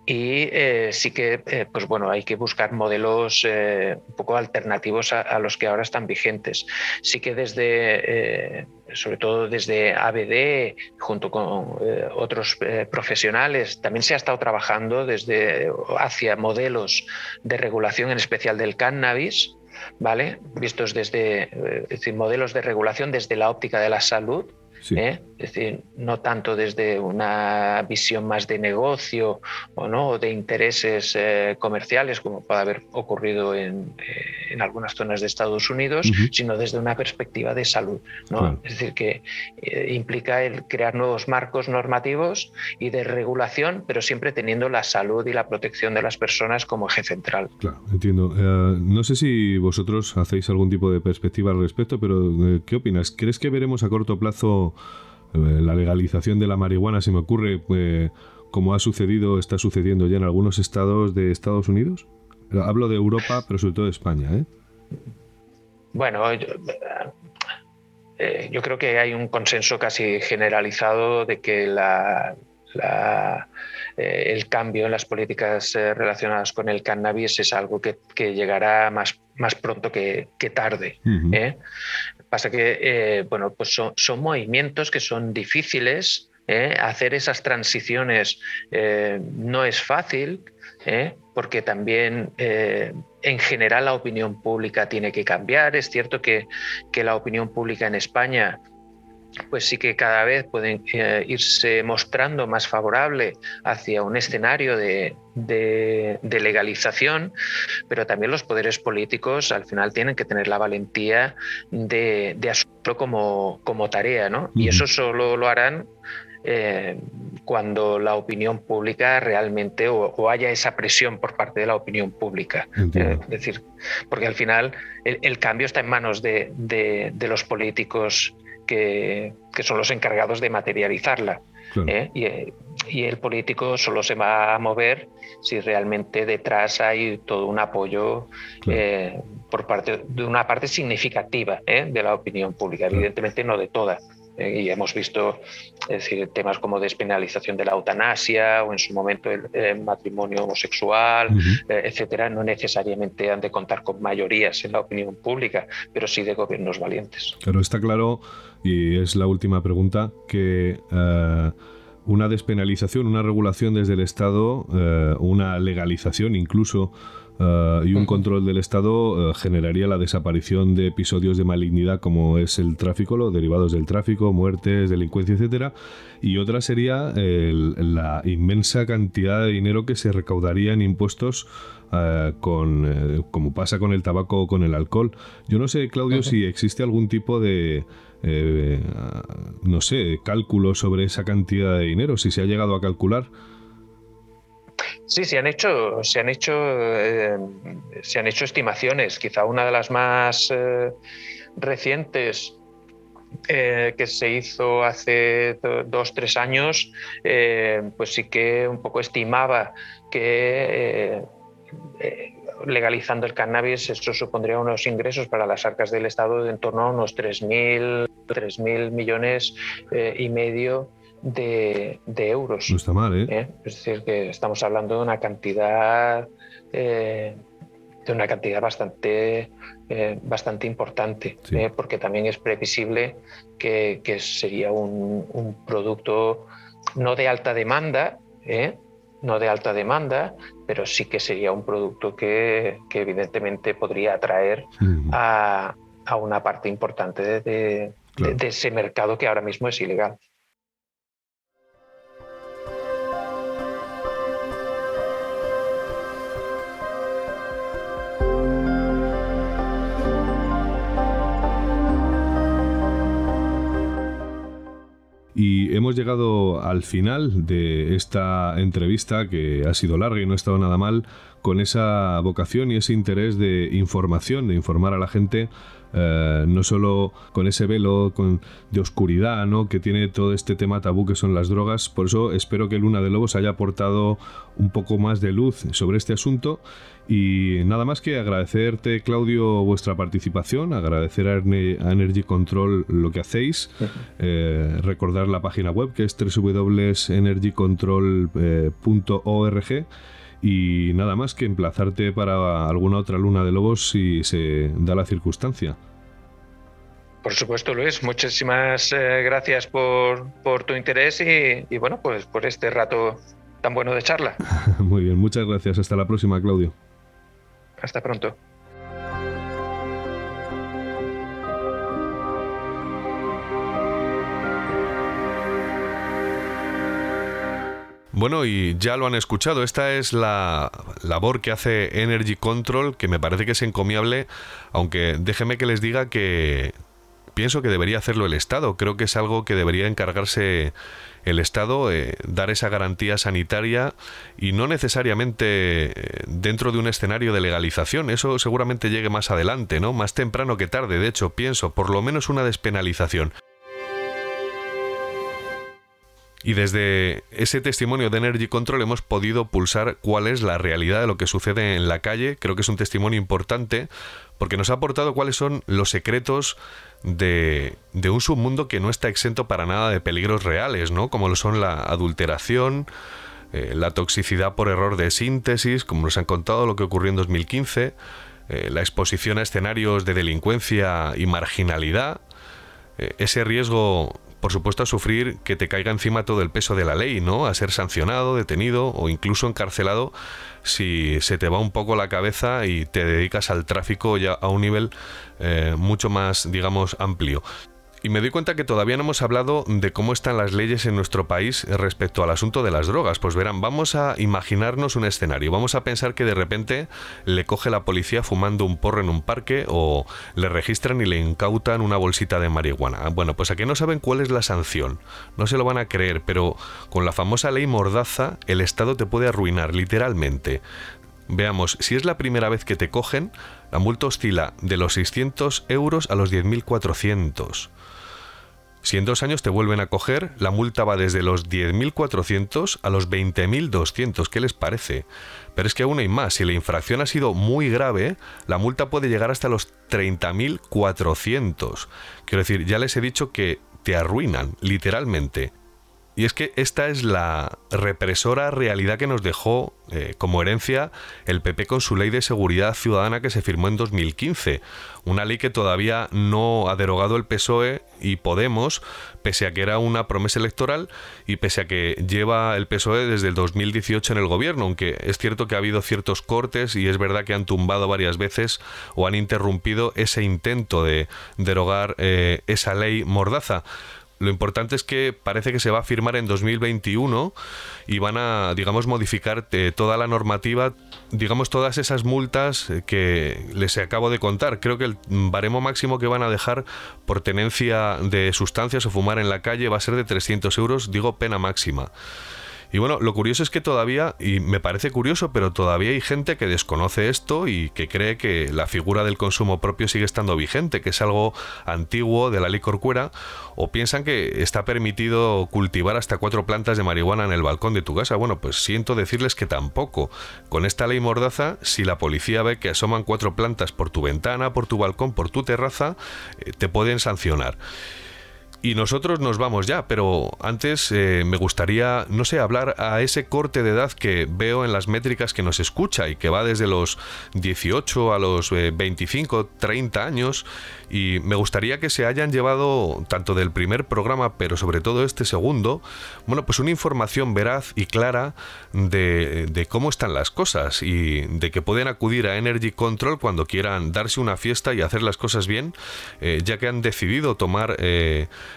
Y eh, sí que, eh, pues bueno, hay que buscar modelos eh, un poco alternativos a, los que ahora están vigentes. Sí que desde, sobre todo desde ABD, junto con otros profesionales, también se ha estado trabajando desde hacia modelos de regulación, en especial del cannabis, ¿vale? Vistos desde decir, modelos de regulación desde la óptica de la salud ¿eh? Es decir, no tanto desde una visión más de negocio o no de intereses eh, comerciales, como puede haber ocurrido en, eh, en, algunas zonas de Estados Unidos, sino desde una perspectiva de salud. ¿no? Es decir, que implica el crear nuevos marcos normativos y de regulación, pero siempre teniendo la salud y la protección de las personas como eje central. Claro, entiendo. no sé si vosotros hacéis algún tipo de perspectiva al respecto, pero ¿qué opinas? ¿Crees que veremos a corto plazo eh, la legalización de la marihuana, se me ocurre, pues, como ha sucedido, está sucediendo ya en algunos estados de Estados Unidos. Hablo de Europa, pero sobre todo de España. ¿eh? Bueno, yo, eh, yo, creo que hay un consenso casi generalizado de que la, el cambio en las políticas relacionadas con el cannabis es algo que, llegará más, más pronto que, tarde. Pasa que, eh, bueno, pues son, movimientos que son difíciles. ¿eh? Hacer esas transiciones eh, no es fácil, porque también en general la opinión pública tiene que cambiar. Es cierto que, que la opinión pública en España pues sí que cada vez pueden eh, irse mostrando más favorable hacia un escenario de, legalización, pero también los poderes políticos al final tienen que tener la valentía de, asumirlo como, como tarea, ¿no? Y eso solo lo harán eh, cuando la opinión pública realmente o, haya esa presión por parte de la opinión pública. Eh, es decir, porque al final el, cambio está en manos de, de los políticos que, son los encargados de materializarla. ¿eh? Eh, y, el político solo se va a mover si realmente detrás hay todo un apoyo eh, por parte de una parte significativa de la opinión pública, evidentemente no de toda. Eh, y hemos visto decir, temas como despenalización de la eutanasia o en su momento el, matrimonio homosexual, eh, etcétera, no necesariamente han de contar con mayorías en la opinión pública, pero sí de gobiernos valientes. Claro, está claro, y es la última pregunta, que eh, una despenalización, una regulación desde el Estado, una legalización incluso eh, y un control del Estado eh, generaría la desaparición de episodios de malignidad como es el tráfico, los derivados del tráfico, muertes, delincuencia, etcétera, y otra sería la inmensa cantidad de dinero que se recaudaría en impuestos eh, con, como pasa con el tabaco o con el alcohol. Yo no sé, Claudio, si existe algún tipo de, no sé, cálculo sobre esa cantidad de dinero, si se ha llegado a calcular. Sí, se han hecho, se han hecho, eh, se han hecho estimaciones. Quizá una de las más eh, recientes eh, que se hizo hace dos, tres años, pues sí que un poco estimaba que legalizando el cannabis eso supondría unos ingresos para las arcas del Estado de en torno a unos 3.000 millones y medio de, euros. No está mal, ¿eh? ¿Eh? Es decir, que estamos hablando de una cantidad, eh, de una cantidad bastante, bastante importante, porque también es previsible que, sería un, producto no de alta demanda, no de alta demanda, pero sí que sería un producto que, evidentemente podría atraer a, una parte importante de, ese mercado que ahora mismo es ilegal. Y hemos llegado al final de esta entrevista que ha sido larga y no ha estado nada mal, con esa vocación y ese interés de información, de informar a la gente eh, no solo con ese velo de oscuridad ¿no? que tiene todo este tema tabú que son las drogas. Por eso espero que Luna de Lobos haya aportado un poco más de luz sobre este asunto. Y nada más que agradecerte, Claudio, vuestra participación, agradecer a, Energy Control lo que hacéis, eh, recordar la página web que es www.energycontrol.org y nada más que emplazarte para alguna otra luna de lobos si se da la circunstancia. Por supuesto, Luis. Muchísimas eh, gracias por, tu interés y, y, bueno, pues por este rato tan bueno de charla. Muy bien, muchas gracias. Hasta la próxima, Claudio. Hasta pronto. Bueno, y ya lo han escuchado, esta es la labor que hace Energy Control, que me parece que es encomiable, aunque déjeme que les diga que pienso que debería hacerlo el Estado, creo que es algo que debería encargarse el Estado, eh, dar esa garantía sanitaria y no necesariamente eh, dentro de un escenario de legalización, eso seguramente llegue más adelante, ¿no? Más temprano que tarde, de hecho, pienso, por lo menos una despenalización. Y desde ese testimonio de Energy Control hemos podido pulsar cuál es la realidad de lo que sucede en la calle. Creo que es un testimonio importante porque nos ha aportado cuáles son los secretos de, un submundo que no está exento para nada de peligros reales, ¿no? Como lo son la adulteración, eh, la toxicidad por error de síntesis, como nos han contado lo que ocurrió en 2015, eh, la exposición a escenarios de delincuencia y marginalidad, eh, ese riesgo por supuesto, a sufrir que te caiga encima todo el peso de la ley, ¿no? A ser sancionado, detenido o incluso encarcelado si se te va un poco la cabeza y te dedicas al tráfico ya a un nivel eh, mucho más, digamos, amplio. Y me doy cuenta que todavía no hemos hablado de cómo están las leyes en nuestro país respecto al asunto de las drogas. Pues verán, vamos a imaginarnos un escenario. Vamos a pensar que de repente le coge la policía fumando un porro en un parque o le registran y le incautan una bolsita de marihuana. Bueno, pues aquí no saben cuál es la sanción. No se lo van a creer, pero con la famosa ley Mordaza el Estado te puede arruinar literalmente. Veamos, si es la primera vez que te cogen, la multa oscila de los 600 euros a los 10.400. Si en dos años te vuelven a coger, la multa va desde los 10.400 a los 20.200. ¿Qué les parece? Pero es que aún hay más. Si la infracción ha sido muy grave, la multa puede llegar hasta los 30.400. Quiero decir, ya les he dicho que te arruinan, literalmente. Y es que esta es la represora realidad que nos dejó eh, como herencia el PP con su ley de seguridad ciudadana que se firmó en 2015. Una ley que todavía no ha derogado el PSOE y Podemos, pese a que era una promesa electoral y pese a que lleva el PSOE desde el 2018 en el gobierno, aunque es cierto que ha habido ciertos cortes y es verdad que han tumbado varias veces o han interrumpido ese intento de derogar eh, esa ley mordaza. Lo importante es que parece que se va a firmar en 2021 y van a, digamos, modificar eh, toda la normativa, digamos, todas esas multas eh, que les acabo de contar. Creo que el baremo máximo que van a dejar por tenencia de sustancias o fumar en la calle va a ser de 300 euros, digo, pena máxima. Y bueno, lo curioso es que todavía, y me parece curioso, pero todavía hay gente que desconoce esto y que cree que la figura del consumo propio sigue estando vigente, que es algo antiguo de la ley corcuera, o piensan que está permitido cultivar hasta cuatro plantas de marihuana en el balcón de tu casa. Bueno, pues siento decirles que tampoco. Con esta ley mordaza, si la policía ve que asoman cuatro plantas por tu ventana, por tu balcón, por tu terraza, eh, te pueden sancionar. Y nosotros nos vamos ya, pero antes eh, me gustaría, no sé, hablar a ese corte de edad que veo en las métricas que nos escucha y que va desde los 18 a los 25, eh, 30 años. Y me gustaría que se hayan llevado, tanto del primer programa, pero sobre todo este segundo, bueno, pues una información veraz y clara de, cómo están las cosas y de que pueden acudir a Energy Control cuando quieran darse una fiesta y hacer las cosas bien, eh, ya que han decidido tomar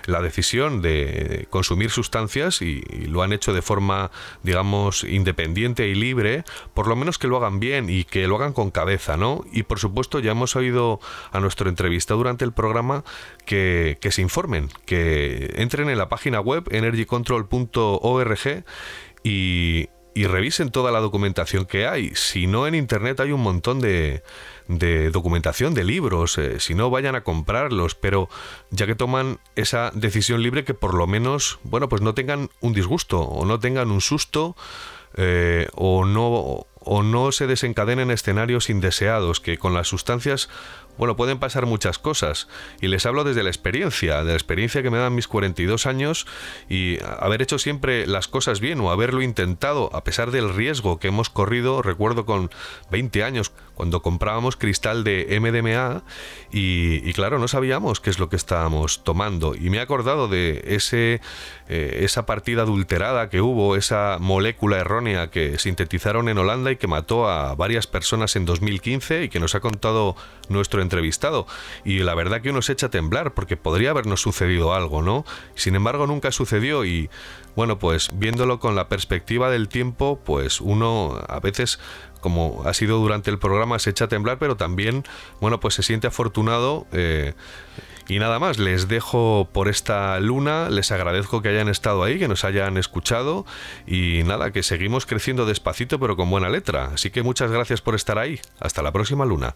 la decisión de consumir sustancias y, lo han hecho de forma, digamos, independiente y libre, por lo menos que lo hagan bien y que lo hagan con cabeza, ¿no? Y por supuesto ya hemos oído a nuestro entrevista durante el programa que, que se informen, que entren en la página web energycontrol.org y, y revisen toda la documentación que hay. Si no, en Internet hay un montón de, de documentación, de libros. Eh, si no, vayan a comprarlos. Pero ya que toman esa decisión libre, que por lo menos, bueno, pues no tengan un disgusto o no tengan un susto eh, o no o no se desencadenen escenarios indeseados que con las sustancias bueno, pueden pasar muchas cosas. Y les hablo desde la experiencia, de la experiencia que me dan mis 42 años y haber hecho siempre las cosas bien o haberlo intentado a pesar del riesgo que hemos corrido. Recuerdo con 20 años cuando comprábamos cristal de MDMA y, claro, no sabíamos qué es lo que estábamos tomando. Y me he acordado de ese, eh, esa partida adulterada que hubo, esa molécula errónea que sintetizaron en Holanda y que mató a varias personas en 2015 y que nos ha contado nuestro entrevistado. Y la verdad que uno se echa a temblar porque podría habernos sucedido algo, ¿no? Sin embargo, nunca sucedió y bueno, pues viéndolo con la perspectiva del tiempo, pues uno a veces como ha sido durante el programa, se echa a temblar, pero también, bueno, pues se siente afortunado. Eh, y nada más, les dejo por esta luna, les agradezco que hayan estado ahí, que nos hayan escuchado y nada, que seguimos creciendo despacito pero con buena letra. Así que muchas gracias por estar ahí. Hasta la próxima luna.